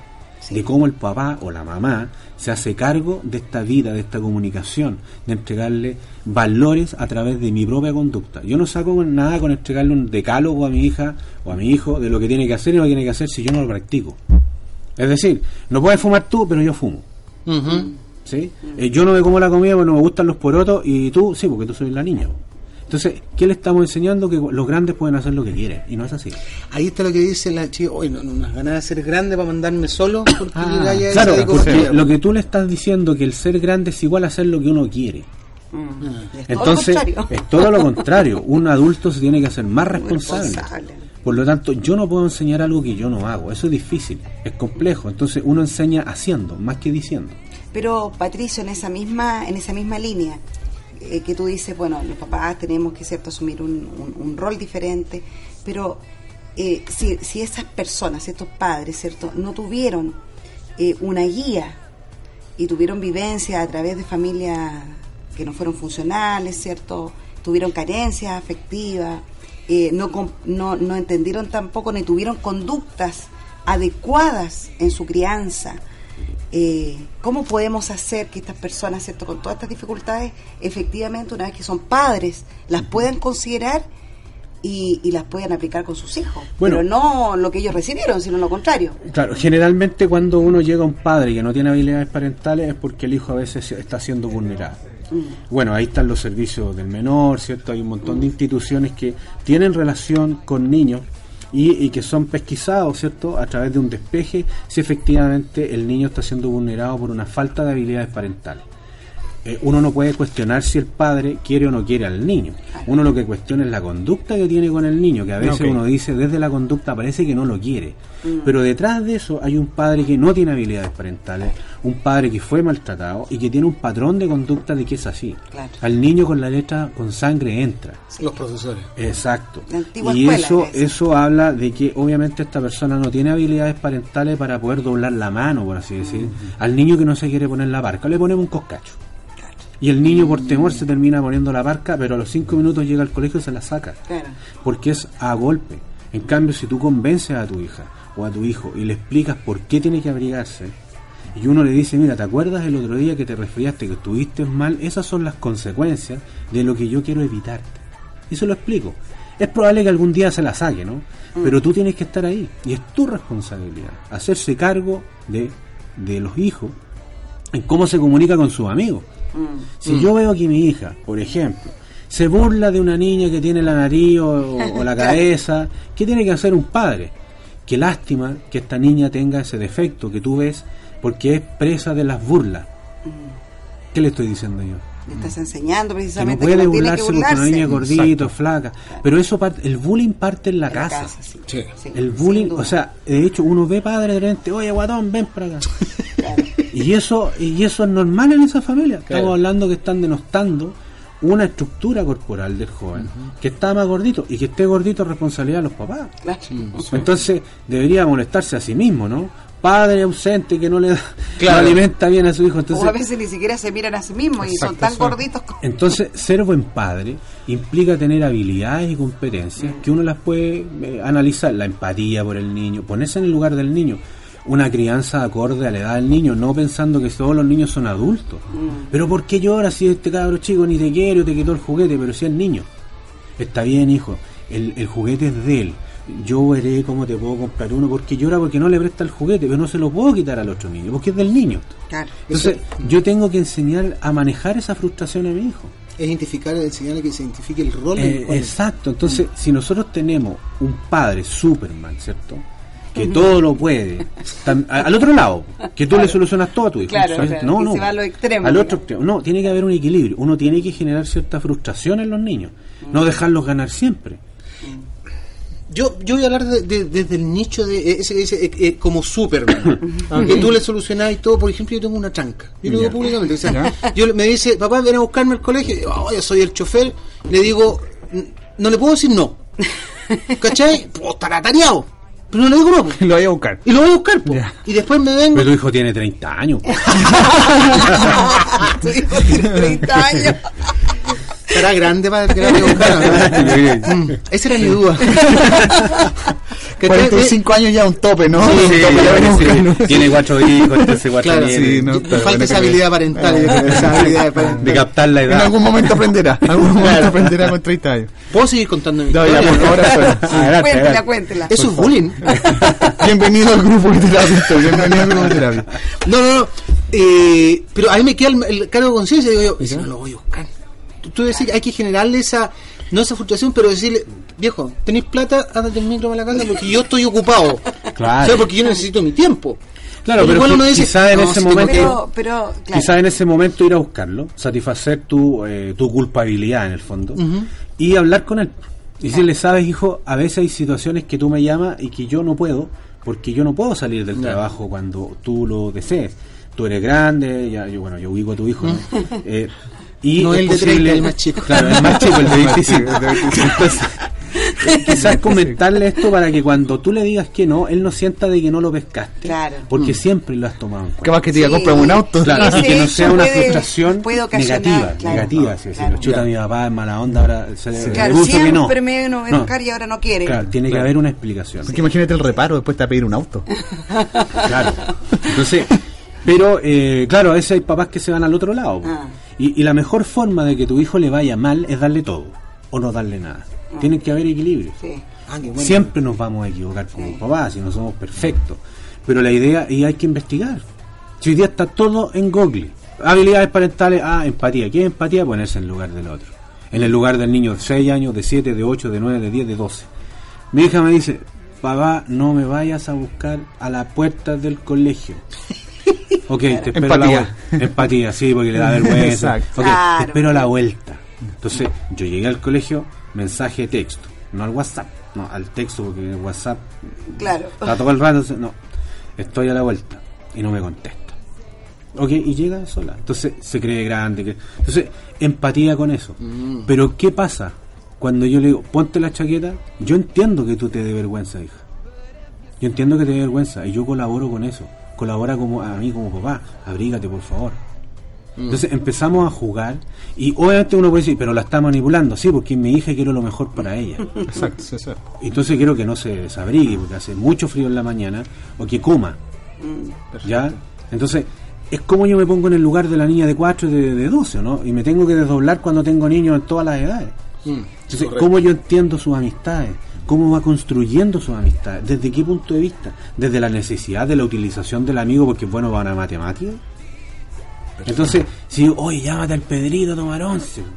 De cómo el papá o la mamá se hace cargo de esta vida, de esta comunicación, de entregarle valores a través de mi propia conducta. Yo no saco nada con entregarle un decálogo a mi hija o a mi hijo de lo que tiene que hacer y lo que tiene que hacer si yo no lo practico. Es decir, no puedes fumar tú, pero yo fumo. ¿sí? Eh, yo no me como la comida porque no me gustan los porotos y tú, sí, porque tú soy la niña. Entonces, ¿qué le estamos enseñando? Que los grandes pueden hacer lo que quieren y no es así. Ahí está lo que dice la chica, hoy no, no, unas ganas de ser grande para mandarme solo porque Ah, Claro, porque "Mira, lo que tú le estás diciendo que el ser grande es igual a hacer lo que uno quiere. Mm. Es Entonces, todo lo contrario. es todo lo contrario. Un adulto se tiene que hacer más responsable. Responsable. Por lo tanto, yo no puedo enseñar algo que yo no hago. Eso es difícil, es complejo. Entonces, uno enseña haciendo, más que diciendo. Pero Patricio, en esa misma, en esa misma línea eh, que tú dices, bueno, los papás tenemos que cierto asumir un, un- rol diferente, pero eh, si, si esas personas, estos padres, cierto, no tuvieron eh, una guía y tuvieron vivencia a través de familias que no fueron funcionales, cierto, tuvieron carencias afectivas, eh, no, no, no entendieron tampoco ni tuvieron conductas adecuadas en su crianza. Eh, ¿Cómo podemos hacer que estas personas, ¿cierto? con todas estas dificultades, efectivamente, una vez que son padres, las puedan considerar y, y las puedan aplicar con sus hijos? Bueno. Pero no lo que ellos recibieron, sino lo contrario. Claro, generalmente cuando uno llega a un padre que no tiene habilidades parentales es porque el hijo a veces está siendo vulnerado. Bueno, ahí están los servicios del menor, ¿cierto? Hay un montón de instituciones que tienen relación con niños y, y que son pesquisados, ¿cierto? A través de un despeje si efectivamente el niño está siendo vulnerado por una falta de habilidades parentales. Eh, uno no puede cuestionar si el padre quiere o no quiere al niño. Uno lo que cuestiona es la conducta que tiene con el niño, que a veces uno dice desde la conducta parece que no lo quiere. Pero detrás de eso hay un padre que no tiene habilidades parentales, un padre que fue maltratado y que tiene un patrón de conducta de que es así. Claro. Al niño con la letra con sangre entra. los profesores. Exacto. Y eso, es. eso habla de que obviamente esta persona no tiene habilidades parentales para poder doblar la mano, por así decir. Al niño que no se quiere poner la parca, le ponemos un coscacho. Y el niño por temor se termina poniendo la parca, pero a los cinco minutos llega al colegio y se la saca. Claro. Porque es a golpe. En cambio, si tú convences a tu hija o a tu hijo y le explicas por qué tiene que abrigarse, y uno le dice, mira, ¿te acuerdas el otro día que te resfriaste, que estuviste mal? Esas son las consecuencias de lo que yo quiero evitarte. Y se lo explico. Es probable que algún día se la saque, ¿no? Pero tú tienes que estar ahí. Y es tu responsabilidad. Hacerse cargo de, de los hijos en cómo se comunica con sus amigos. Mm. Si yo veo que mi hija, por ejemplo, se burla de una niña que tiene la nariz o, o la cabeza, ¿qué tiene que hacer un padre? Qué lástima que esta niña tenga ese defecto que tú ves porque es presa de las burlas. ¿Qué le estoy diciendo yo? Le estás enseñando Que no precisamente puede que no tiene que burlarse porque una niña gordito, flaca. Pero eso parte, el bullying parte en la En casa. casa, sí. Sí. Sí, El bullying, o sea, de hecho uno ve padre de repente, oye guatón, ven para acá. Claro. Y eso, y eso es normal en esa familia. Claro. Estamos hablando que están denostando una estructura corporal del joven, que está más gordito, y que esté gordito es responsabilidad de los papás. Claro. Entonces debería molestarse a sí mismo, ¿no? Padre ausente que no le da, Claro. no alimenta bien a su hijo. o a Entonces, veces ni siquiera se miran a sí mismos y son tan sí. gorditos. como- entonces, ser buen padre implica tener habilidades y competencias que uno las puede eh, analizar. La empatía por el niño, ponerse en el lugar del niño. Una crianza acorde a la edad del niño, no pensando que todos los niños son adultos. Pero ¿por qué lloras si este cabro chico ni te quiere o te quitó el juguete? Pero si es niño. Está bien, hijo, el, el juguete es de él. Yo veré cómo te puedo comprar uno porque llora porque no le presta el juguete, pero no se lo puedo quitar al otro niño, porque es del niño. Claro. Entonces, yo tengo que enseñar a manejar esa frustración a mi hijo. Es identificar, enseñarle que se identifique el rol. Eh, exacto, entonces si nosotros tenemos un padre Superman, ¿cierto? Que todo lo puede, a- al otro lado, que tú le solucionas todo a tu hijo. Claro, ¿sabes? claro, no, que no, se va a lo extremo, al otro extremo. No, tiene que haber un equilibrio. Uno tiene que generar cierta frustración en los niños, no dejarlos ganar siempre. Yo, yo voy a hablar de- de- desde el nicho de ese que dice eh, eh, como Superman. Aunque tú le solucionás y todo, por ejemplo, yo tengo una tranca. Yo lo digo públicamente. o sea, yo me dice, papá, ven a buscarme al colegio. Y digo, "Oh, yo soy el chofer. Le digo, "N- no le puedo decir no. ¿Cachai? Pues estará tareado. Pero no le digo no. po. Lo voy a buscar. Y lo voy a buscar. po. Y después me vengo. Pero tu hijo tiene 30 años. Tu hijo tiene 30 años. Estará grande para que la buscar. ¿no? Esa era mi duda. ¿Cachai? 45 años ya un tope, ¿no? Sí, sí, tope, ya sí, buscando. Tiene cuatro hijos, entonces cuatro Claro, no, falta bueno esa habilidad parental. esa habilidad parental. De captar la En edad. algún momento aprenderá. En algún momento aprenderá con 30 años. ¿Puedo seguir contando mi No, ya, historia? por favor, Cuéntela, cuéntela. Eso es bullying. Bienvenido al grupo de terapia. Bienvenido al grupo de terapia. No, no, no. Eh, pero a mí me queda el, el cargo de conciencia. Digo yo, ¿y si no lo voy a buscar? Tú, tú decís, hay que generarle esa, no esa frustración, pero decirle, viejo, ¿tenéis plata? Ándate el micro a la casa porque yo estoy ocupado. Claro. O sea, porque yo necesito mi tiempo. Claro, Pero pero igual qui- uno dice, quizá en no, ese si momento... Pero, pero, claro. Quizás en ese momento ir a buscarlo, satisfacer tu, eh, tu culpabilidad en el fondo y hablar con él. Y decirle, sabes, hijo, a veces hay situaciones que tú me llamas y que yo no puedo, porque yo no puedo salir del trabajo cuando tú lo desees. Tú eres grande, ya, yo, bueno, yo ubico a tu hijo, ¿no? Eh, y No es el de 30, posible- el más chico. Claro, el más chico, el de El más 25. chico, el de 25. Entonces, quizás comentarle esto para que cuando tú le digas que no, él no sienta de que no lo pescaste. Claro. Porque siempre lo has tomado en cuenta. Capaz que te diga, Sí. cómprame un auto. Claro, y que no sea una puede- frustración puede negativa, claro, negativa, sí, claro. sí, chuta mi papá es mala onda, ahora se le Claro, gusta que no. siempre me vino a educar y ahora no quiere. Claro, tiene que haber una explicación. Porque imagínate el reparo, después te va a pedir un auto. Claro. Entonces, pero eh, claro, a veces hay papás que se van al otro lado. Ah. Y, y la mejor forma de que tu hijo le vaya mal es darle todo o no darle nada. Tiene que haber equilibrio. Sí. Ah, bueno. Siempre nos vamos a equivocar como papás y no somos perfectos. Pero la idea y hay que investigar. Si hoy día está todo en Google. Habilidades parentales, ah, empatía. ¿Qué es empatía? Ponerse en el lugar del otro. En el lugar del niño de 6 años, de 7, de 8, de 9, de 10, de 12. Mi hija me dice, papá, no me vayas a buscar a la puerta del colegio. Ok, te espero a la Empatía. vuelta. Empatía, sí, porque le da vergüenza. Exacto. Ok, Claro. te espero a la vuelta. Entonces, yo llegué al colegio, mensaje de texto, no al WhatsApp, no, al texto, porque el WhatsApp Claro. está todo el rato, entonces, no, estoy a la vuelta y no me contesta. Ok, y llega sola. Entonces se cree grande. que- Entonces, empatía con eso. Pero, ¿qué pasa? Cuando yo le digo, ponte la chaqueta, yo entiendo que tú te dé vergüenza, hija. Yo entiendo que te dé vergüenza y yo colaboro con eso. Colabora como a mí como papá. Abrígate, por favor. Entonces empezamos a jugar y obviamente uno puede decir, pero la está manipulando, sí, porque es mi hija y quiero lo mejor para ella. Exacto, sí, sí. Entonces quiero que no se desabrigue porque hace mucho frío en la mañana o que coma. ¿Ya? Entonces, es como yo me pongo en el lugar de la niña de 4 y de, de 12, ¿no? Y me tengo que desdoblar cuando tengo niños en todas las edades. Mm, Entonces, correcto. ¿cómo yo entiendo sus amistades? ¿Cómo va construyendo sus amistades? ¿Desde qué punto de vista? ¿Desde la necesidad de la utilización del amigo porque es bueno para una matemática? Entonces, si oye, llámate al Pedrito a tomar once.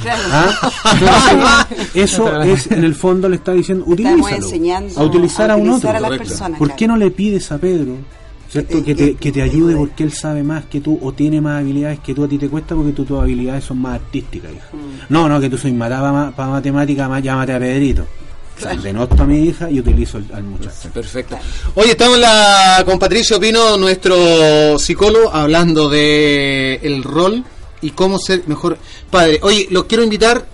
Claro. ¿Ah? Entonces, eso es, en el fondo le está diciendo, utilízalo. enseñando a utilizar a, un otro. a personas, ¿Por qué no le pides a Pedro? ¿Cierto? Eh, Que te, eh, que te ayude porque él sabe más que tú o tiene más habilidades que tú a ti te cuesta porque tú, tus habilidades son más artísticas, hija. Mm. No, no, que tú soy mala para matemática, más llámate a Pedrito. Denoto a mi hija y utilizo al, al muchacho. Perfecto. Oye, estamos la, con Patricio Pino, nuestro psicólogo, hablando de el rol y cómo ser mejor padre. Oye, los quiero invitar,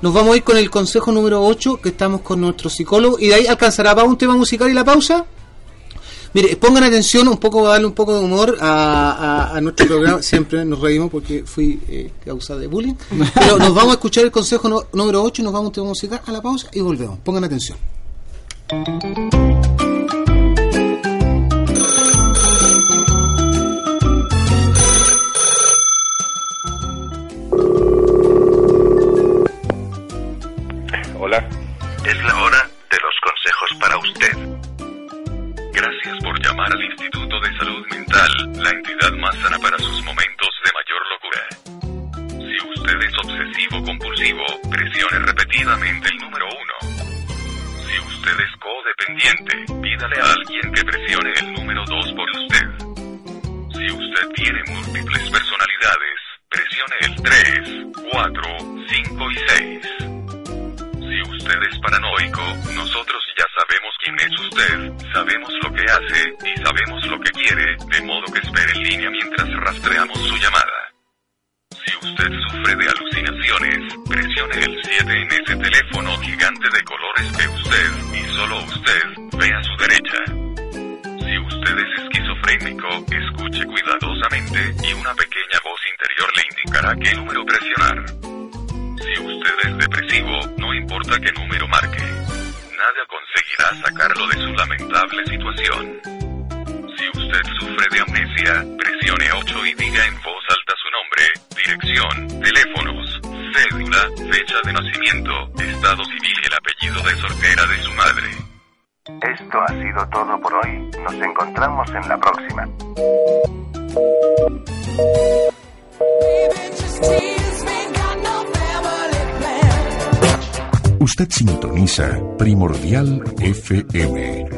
nos vamos a ir con el consejo número 8, que estamos con nuestro psicólogo, y de ahí alcanzará para un tema musical y la pausa. Mire, pongan atención un poco, a darle un poco de humor a, a- a nuestro programa. Siempre nos reímos porque fui eh, causa de bullying. Pero nos vamos a escuchar el consejo no- número 8 y nos vamos a tema musical a la pausa y volvemos. Pongan atención. Hola. Es la hora de los consejos para usted. Gracias por llamar al Instituto de Salud Mental, la entidad más sana para sus momentos de mayor locura. Si usted es obsesivo compulsivo, presione repetidamente el número uno. Si usted es codependiente, pídale a alguien que presione el número dos por usted. Si usted tiene múltiples personalidades, presione el 3, 4, 5 y 6. Si usted es paranoico, nosotros ya sabemos quién es usted, hace y sabemos lo que quiere, de modo que espere en línea mientras rastreamos su llamada. Si usted sufre de alucinaciones, presione el 7 en ese teléfono gigante de colores que usted, y solo usted, ve a su derecha. Si usted es esquizofrénico, escuche cuidadosamente y una pequeña voz interior le indicará qué número presionar. Si usted es depresivo, no importa qué número marque. Nada conseguirá sacarlo de su lamentable situación. Si usted sufre de amnesia, presione 8 y diga en voz alta su nombre, dirección, teléfonos, cédula, fecha de nacimiento, estado civil y el apellido de soltera de su madre. Esto ha sido todo por hoy. Nos encontramos en la próxima. Usted sintoniza Primordial FM.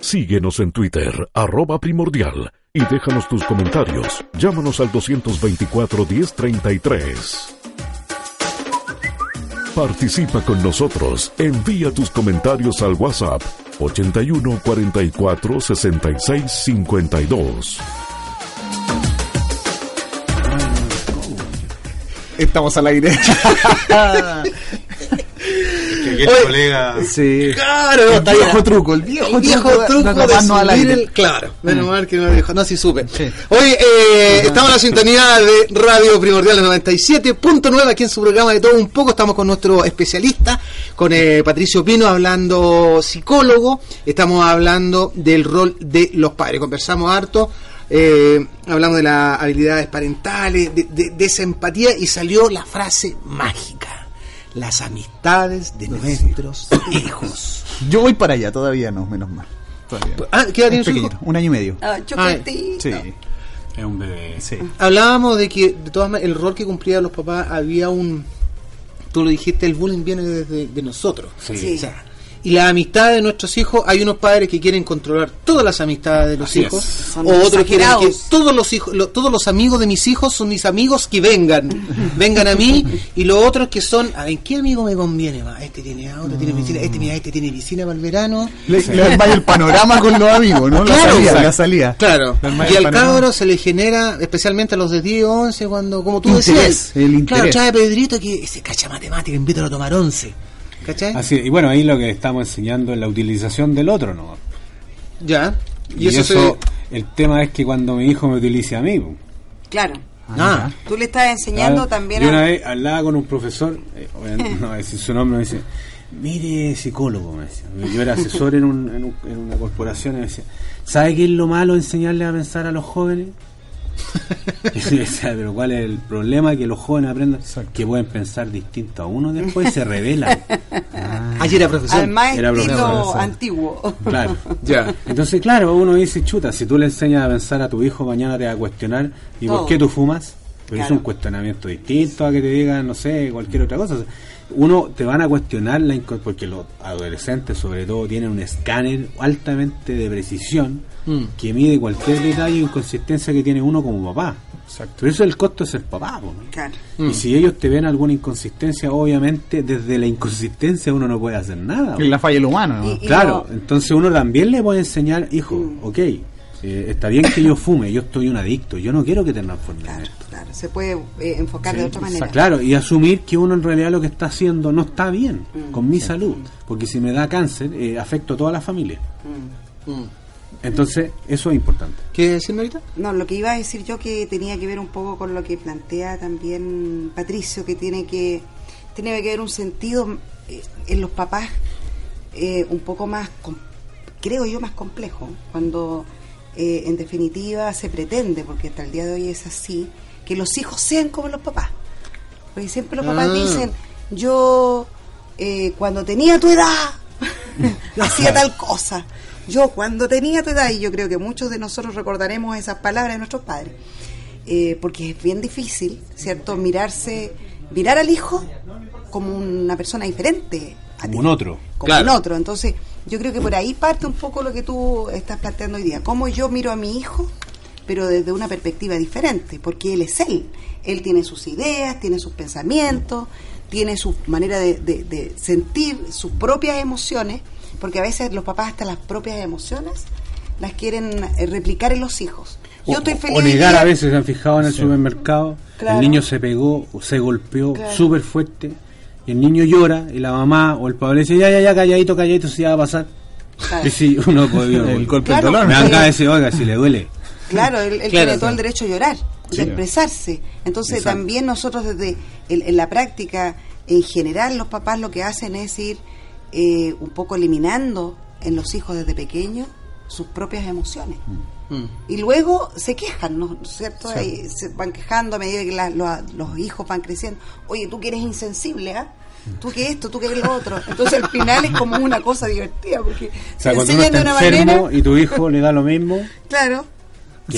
Síguenos en Twitter, arroba primordial, y déjanos tus comentarios. Llámanos al 224-1033. Participa con nosotros. Envía tus comentarios al WhatsApp 81 44 66 52. Estamos al aire. Que Oye, colega. sí. Claro, El está viejo bien. truco, el viejo, El viejo truco, truco de de atraparnos al subir aire. el- Claro, menos mal que no lo dijo. No, sí supe. Sí. Oye, eh, estamos en la sintonía de Radio Primordial 97.9 aquí en su programa de todo un poco. Estamos con nuestro especialista, con eh, Patricio Pino, hablando psicólogo. Estamos hablando del rol de los padres. Conversamos harto. eh, hablamos de las habilidades parentales, de, de- de esa empatía y salió la frase mágica. Las amistades de nuestros hijos. Yo voy para allá, todavía no, menos mal. Todavía. Ah, ¿qué edad tiene su hijo? un año y medio. Ah, chocolatito. Sí, Es un bebé. sí. Hablábamos de que, de todas maneras, el rol que cumplían los papás había un. Tú lo dijiste, el bullying viene desde de nosotros. Sí. Sí. O sea, y las amistades de nuestros hijos, hay unos padres que quieren controlar todas las amistades de los Así hijos. Son o otros quieren que todos los hijos, lo- todos los amigos de mis hijos son mis amigos que vengan, vengan a mí, y los otros que son, a ver, ¿qué amigo me conviene más? Este tiene auto, tiene piscina, este mira, este tiene piscina para el verano. Le, le armáis el panorama con los amigos, ¿no? La Claro, salida, la salida. Claro, y al cabro se le genera, especialmente a los de 10 o 11, cuando, como tú Interés, decías, el claro, trae Pedrito que se cacha matemática, invítalo a tomar 11. ¿Cachai? Así, y bueno, ahí lo que estamos enseñando es la utilización del otro, ¿no? Ya. Y, eso, el tema es que cuando mi hijo me utilice a mí. Claro. Ah, Tú le estás enseñando Ah, también Yo una a... vez hablaba con un profesor, eh, no voy a decir su nombre, me dice, mire psicólogo, me decía. Yo era asesor en, un- en un- en una corporación y me decía, ¿sabe qué es lo malo enseñarle a pensar a los jóvenes? Y yo decía, pero ¿cuál es el problema? Que los jóvenes aprendan que pueden pensar distinto a uno después y se revelan. Ayer era profesor. Al más Era profesor, antiguo. Claro. Ya. Entonces, claro, uno dice, chuta, si tú le enseñas a pensar a tu hijo, mañana te va a cuestionar, ¿y Todo. por qué tú fumas? Pero Claro. es un cuestionamiento distinto a que te digan, no sé, cualquier otra cosa. O sea, uno te van a cuestionar, la porque los adolescentes sobre todo tienen un escáner altamente de precisión Mm. que mide cualquier detalle o inconsistencia que tiene uno como papá. Exacto. Pero eso es el costo de ser papá. ¿no? Claro. Mm. Y si ellos te ven alguna inconsistencia, obviamente desde la inconsistencia uno no puede hacer nada. Es la falla del humano, ¿no? Y- y Claro, no- entonces uno también le puede enseñar, hijo, Mm. ok, eh, está bien que yo fume, yo estoy un adicto, yo no quiero que te transformes en Claro, esto. claro. Se puede eh, enfocar de otra manera. Claro, y asumir que uno en realidad lo que está haciendo no está bien Mm. con mi salud, porque si me da cáncer, eh, afecto a toda la familia. Mm. Entonces, eso es importante. ¿Qué decir ahorita? No, lo que iba a decir yo que tenía que ver un poco con lo que plantea también Patricio, que tiene que tiene que ver un sentido eh, en los papás eh, un poco más, creo yo, más complejo, cuando eh, en definitiva se pretende, porque hasta el día de hoy es así, que los hijos sean como los papás. Porque siempre los papás Ah. dicen, yo eh, cuando tenía tu edad hacía tal cosa. Yo cuando tenía tu edad, y yo creo que muchos de nosotros recordaremos esas palabras de nuestros padres, eh, porque es bien difícil, ¿cierto? Mirarse, mirar al hijo como una persona diferente. a Como ti, un otro. Como Claro. un otro. Entonces, yo creo que por ahí parte un poco lo que tú estás planteando hoy día. Cómo yo miro a mi hijo, pero desde una perspectiva diferente, porque él es él. Él tiene sus ideas, tiene sus pensamientos, tiene su manera de, de- de sentir sus propias emociones, porque a veces los papás hasta las propias emociones las quieren eh, replicar en los hijos. Yo O- estoy o feliz. hoy negar a veces, se han fijado en el supermercado, Claro. el niño se pegó, o se golpeó Claro. súper fuerte, y el niño llora, y la mamá o el padre le dice, ya, ya, ya, calladito, calladito, si ya va a pasar. Claro. Y si uno puede El golpe Claro. del dolor. Me acaba de decir, oiga, si le duele. Claro, él, él Claro, tiene todo el derecho a llorar, Sí. de expresarse. Entonces Exacto. también nosotros desde el- en la práctica, en general, los papás lo que hacen es ir eh, un poco eliminando en los hijos desde pequeños sus propias emociones. Mm. Y luego se quejan, ¿no es cierto? Ahí se van quejando a medida que la- los, los hijos van creciendo. Oye, tú que eres insensible, ¿ah? Tú que esto, tú que lo otro. Entonces al final es como una cosa divertida porque O sea, se cuando uno de una enfermo manera. y tu hijo le da lo mismo, Claro,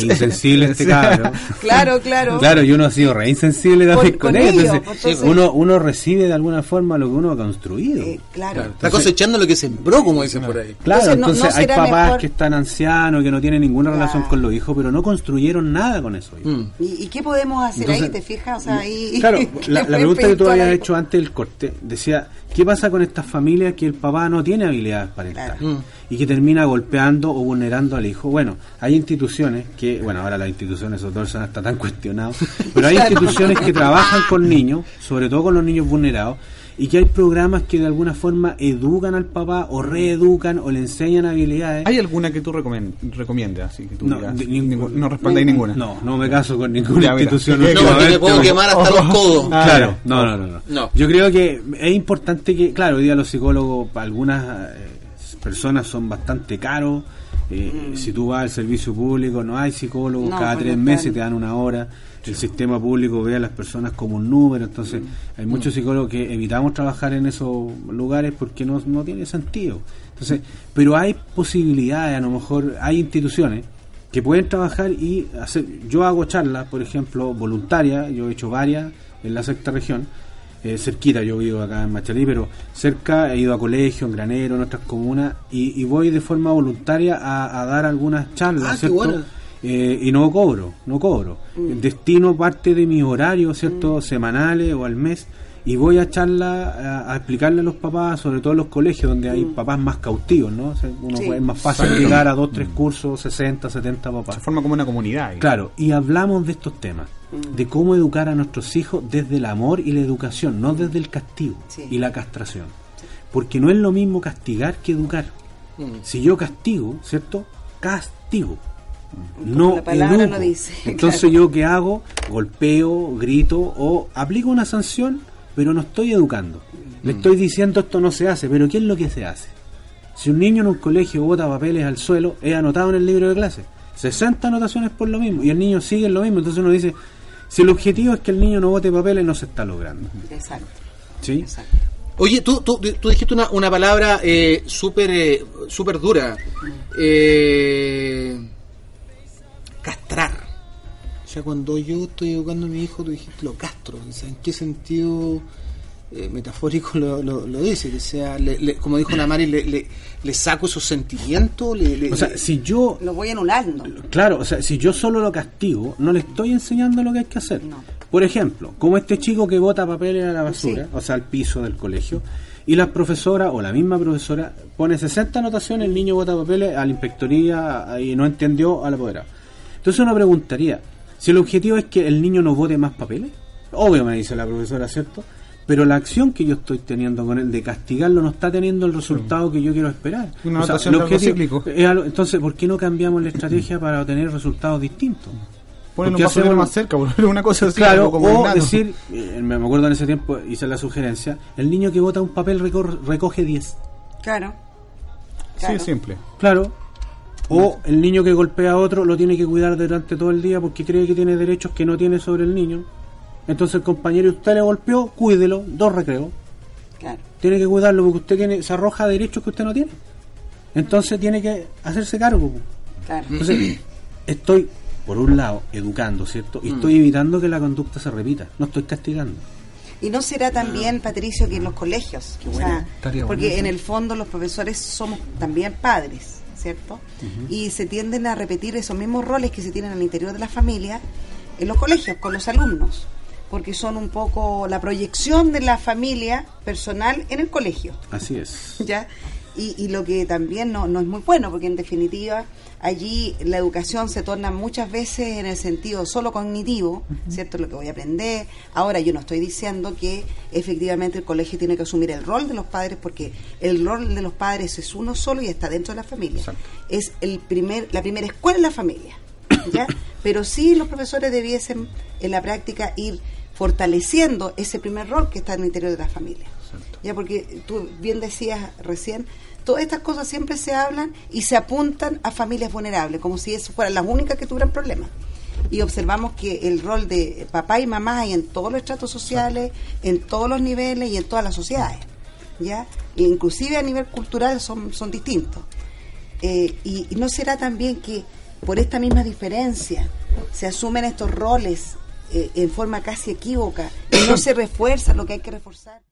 insensible este cabro. claro, claro. Claro, y uno ha sido re insensible también Con- con, con él. ellos, Entonces, entonces- uno, uno recibe de alguna forma lo que uno ha construido. Eh, claro. Claro. Está cosechando lo que sembró, como dicen por ahí. Claro, Entonces, no- entonces no hay papás mejor- que están ancianos, que no tienen ninguna Claro. relación con los hijos, pero no construyeron nada con eso. Mm. ¿Y, y qué podemos hacer Entonces, ahí? ¿Te fijas? O sea, ahí. Claro, la, pregunta que tú habías hecho antes del corte decía, ¿qué pasa con estas familias que el papá no tiene habilidades parentales Claro. Mm. y que termina golpeando o vulnerando al hijo? Bueno, hay instituciones que, bueno, ahora las instituciones, sobre todo el SENA está tan cuestionado, pero hay instituciones que trabajan con niños, sobre todo con los niños vulnerados, y que hay programas que de alguna forma educan al papá o reeducan o le enseñan habilidades. ¿Hay alguna que tú recomiendas? Así que tú No, digas, ningún- no respondáis ninguna. No, no me caso con ninguna Ya, institución. No, No, porque me últimamente, puedo quemar hasta los codos. Ah, claro, ya. no, no, no, no. No. Yo creo que es importante que, claro, hoy día los psicólogos, para algunas eh, personas son bastante caros. Eh, Si tú vas al servicio público, no hay psicólogos, No, cada pues tres meses te dan una hora. El sistema público ve a las personas como un número, entonces hay muchos psicólogos que evitamos trabajar en esos lugares porque no, no tiene sentido. Entonces, pero hay posibilidades, a lo mejor hay instituciones que pueden trabajar y hacer. Yo hago charlas, por ejemplo, voluntarias, yo he hecho varias en la sexta región, eh, cerquita, yo vivo acá en Machalí, pero cerca he ido a colegio, en Granero, en otras comunas, y, y voy de forma voluntaria a, a dar algunas charlas, Ah, ¿cierto? bueno. Eh, y no cobro, no cobro. Destino parte de mis horarios, ¿cierto? Semanales o al mes, y voy a charla a, a explicarle a los papás, sobre todo en los colegios donde hay papás más cautivos, ¿no? O sea, uno Sí. puede- es más fácil Exacto. llegar a dos, tres cursos, 60, 70 papás. Se forma como una comunidad. Claro, y hablamos de estos temas, de cómo educar a nuestros hijos desde el amor y la educación, no desde el castigo Sí. y la castración. Porque no es lo mismo castigar que educar. Mm. Si yo castigo, ¿cierto? Castigo. No la palabra educo. lo dice, Entonces claro. yo qué hago? Golpeo, grito o aplico una sanción, pero no estoy educando. Le Mm. estoy diciendo esto no se hace, pero ¿qué es lo que se hace? Si un niño en un colegio bota papeles al suelo, es anotado en el libro de clase. 60 anotaciones por lo mismo y el niño sigue en lo mismo. Entonces uno dice, si el objetivo es que el niño no vote papeles, no se está logrando. Exacto. ¿Sí? Exacto. Oye, tú, tú, tú dijiste una, una palabra eh, súper eh, súper dura. Eh, castrar. O sea, cuando yo estoy educando a mi hijo, tú dijiste lo castro. O sea, ¿en qué sentido eh, metafórico lo, lo, lo dice? Que sea, le- le- como dijo la Mari, le, le, le saco esos sentimientos. Le, le- O sea, si yo Lo voy anulando. Claro, o sea, si yo solo lo castigo, no le estoy enseñando lo que hay que hacer. No. Por ejemplo, como este chico que bota papeles a la basura, Sí. o sea, al piso del colegio, y la profesora o la misma profesora pone 60 anotaciones, el niño bota papeles a la inspectoría y no entendió al apoderado. Entonces uno preguntaría, si el objetivo es que el niño no vote más papeles, obvio me dice la profesora, ¿cierto? Pero la acción que yo estoy teniendo con él de castigarlo no está teniendo el resultado que yo quiero esperar. Una O sea, el objetivo- cíclico. es algo- entonces, ¿por qué no cambiamos la estrategia para obtener resultados distintos? Ponen ¿Por un hacemos- más cerca, por una cosa así. Claro, algo como o decir, eh, me acuerdo en ese tiempo, hice la sugerencia, el niño que bota un papel recoge 10. Claro. Sí, Claro. es simple. Claro. O el niño que golpea a otro lo tiene que cuidar durante todo el día porque cree que tiene derechos que no tiene sobre el niño. Entonces el compañero usted le golpeó, cuídelo, dos recreos. Claro. Tiene que cuidarlo porque usted tiene, se arroja derechos que usted no tiene. Entonces tiene que hacerse cargo. Claro. Entonces, estoy, por un lado, educando, ¿cierto? Y estoy evitando que la conducta se repita. No estoy castigando. Y no será también, Patricio, que en los colegios, o sea, Estaría porque bueno. en el fondo los profesores somos también padres, ¿cierto? Y se tienden a repetir esos mismos roles que se tienen al interior de la familia en los colegios, con los alumnos, porque son un poco la proyección de la familia personal en el colegio. Así es. ¿ya? Y, y lo que también no, no es muy bueno, porque en definitiva allí la educación se torna muchas veces en el sentido solo cognitivo, ¿cierto? Lo que voy a aprender. Ahora yo no estoy diciendo que efectivamente el colegio tiene que asumir el rol de los padres, porque el rol de los padres es uno solo y está dentro de la familia. Es el primer, la primera escuela en la familia, ¿ya? Pero sí los profesores debiesen en la práctica ir fortaleciendo ese primer rol que está en el interior de la familia. Ya porque tú bien decías recién, todas estas cosas siempre se hablan y se apuntan a familias vulnerables, como si eso fueran las únicas que tuvieran problemas. Y observamos que el rol de papá y mamá hay en todos los estratos sociales, en todos los niveles y en todas las sociedades. ¿ya? E inclusive a nivel cultural son, son distintos. Eh, y, no será también que por esta misma diferencia se asumen estos roles eh, en forma casi equívoca y no se refuerza lo que hay que reforzar.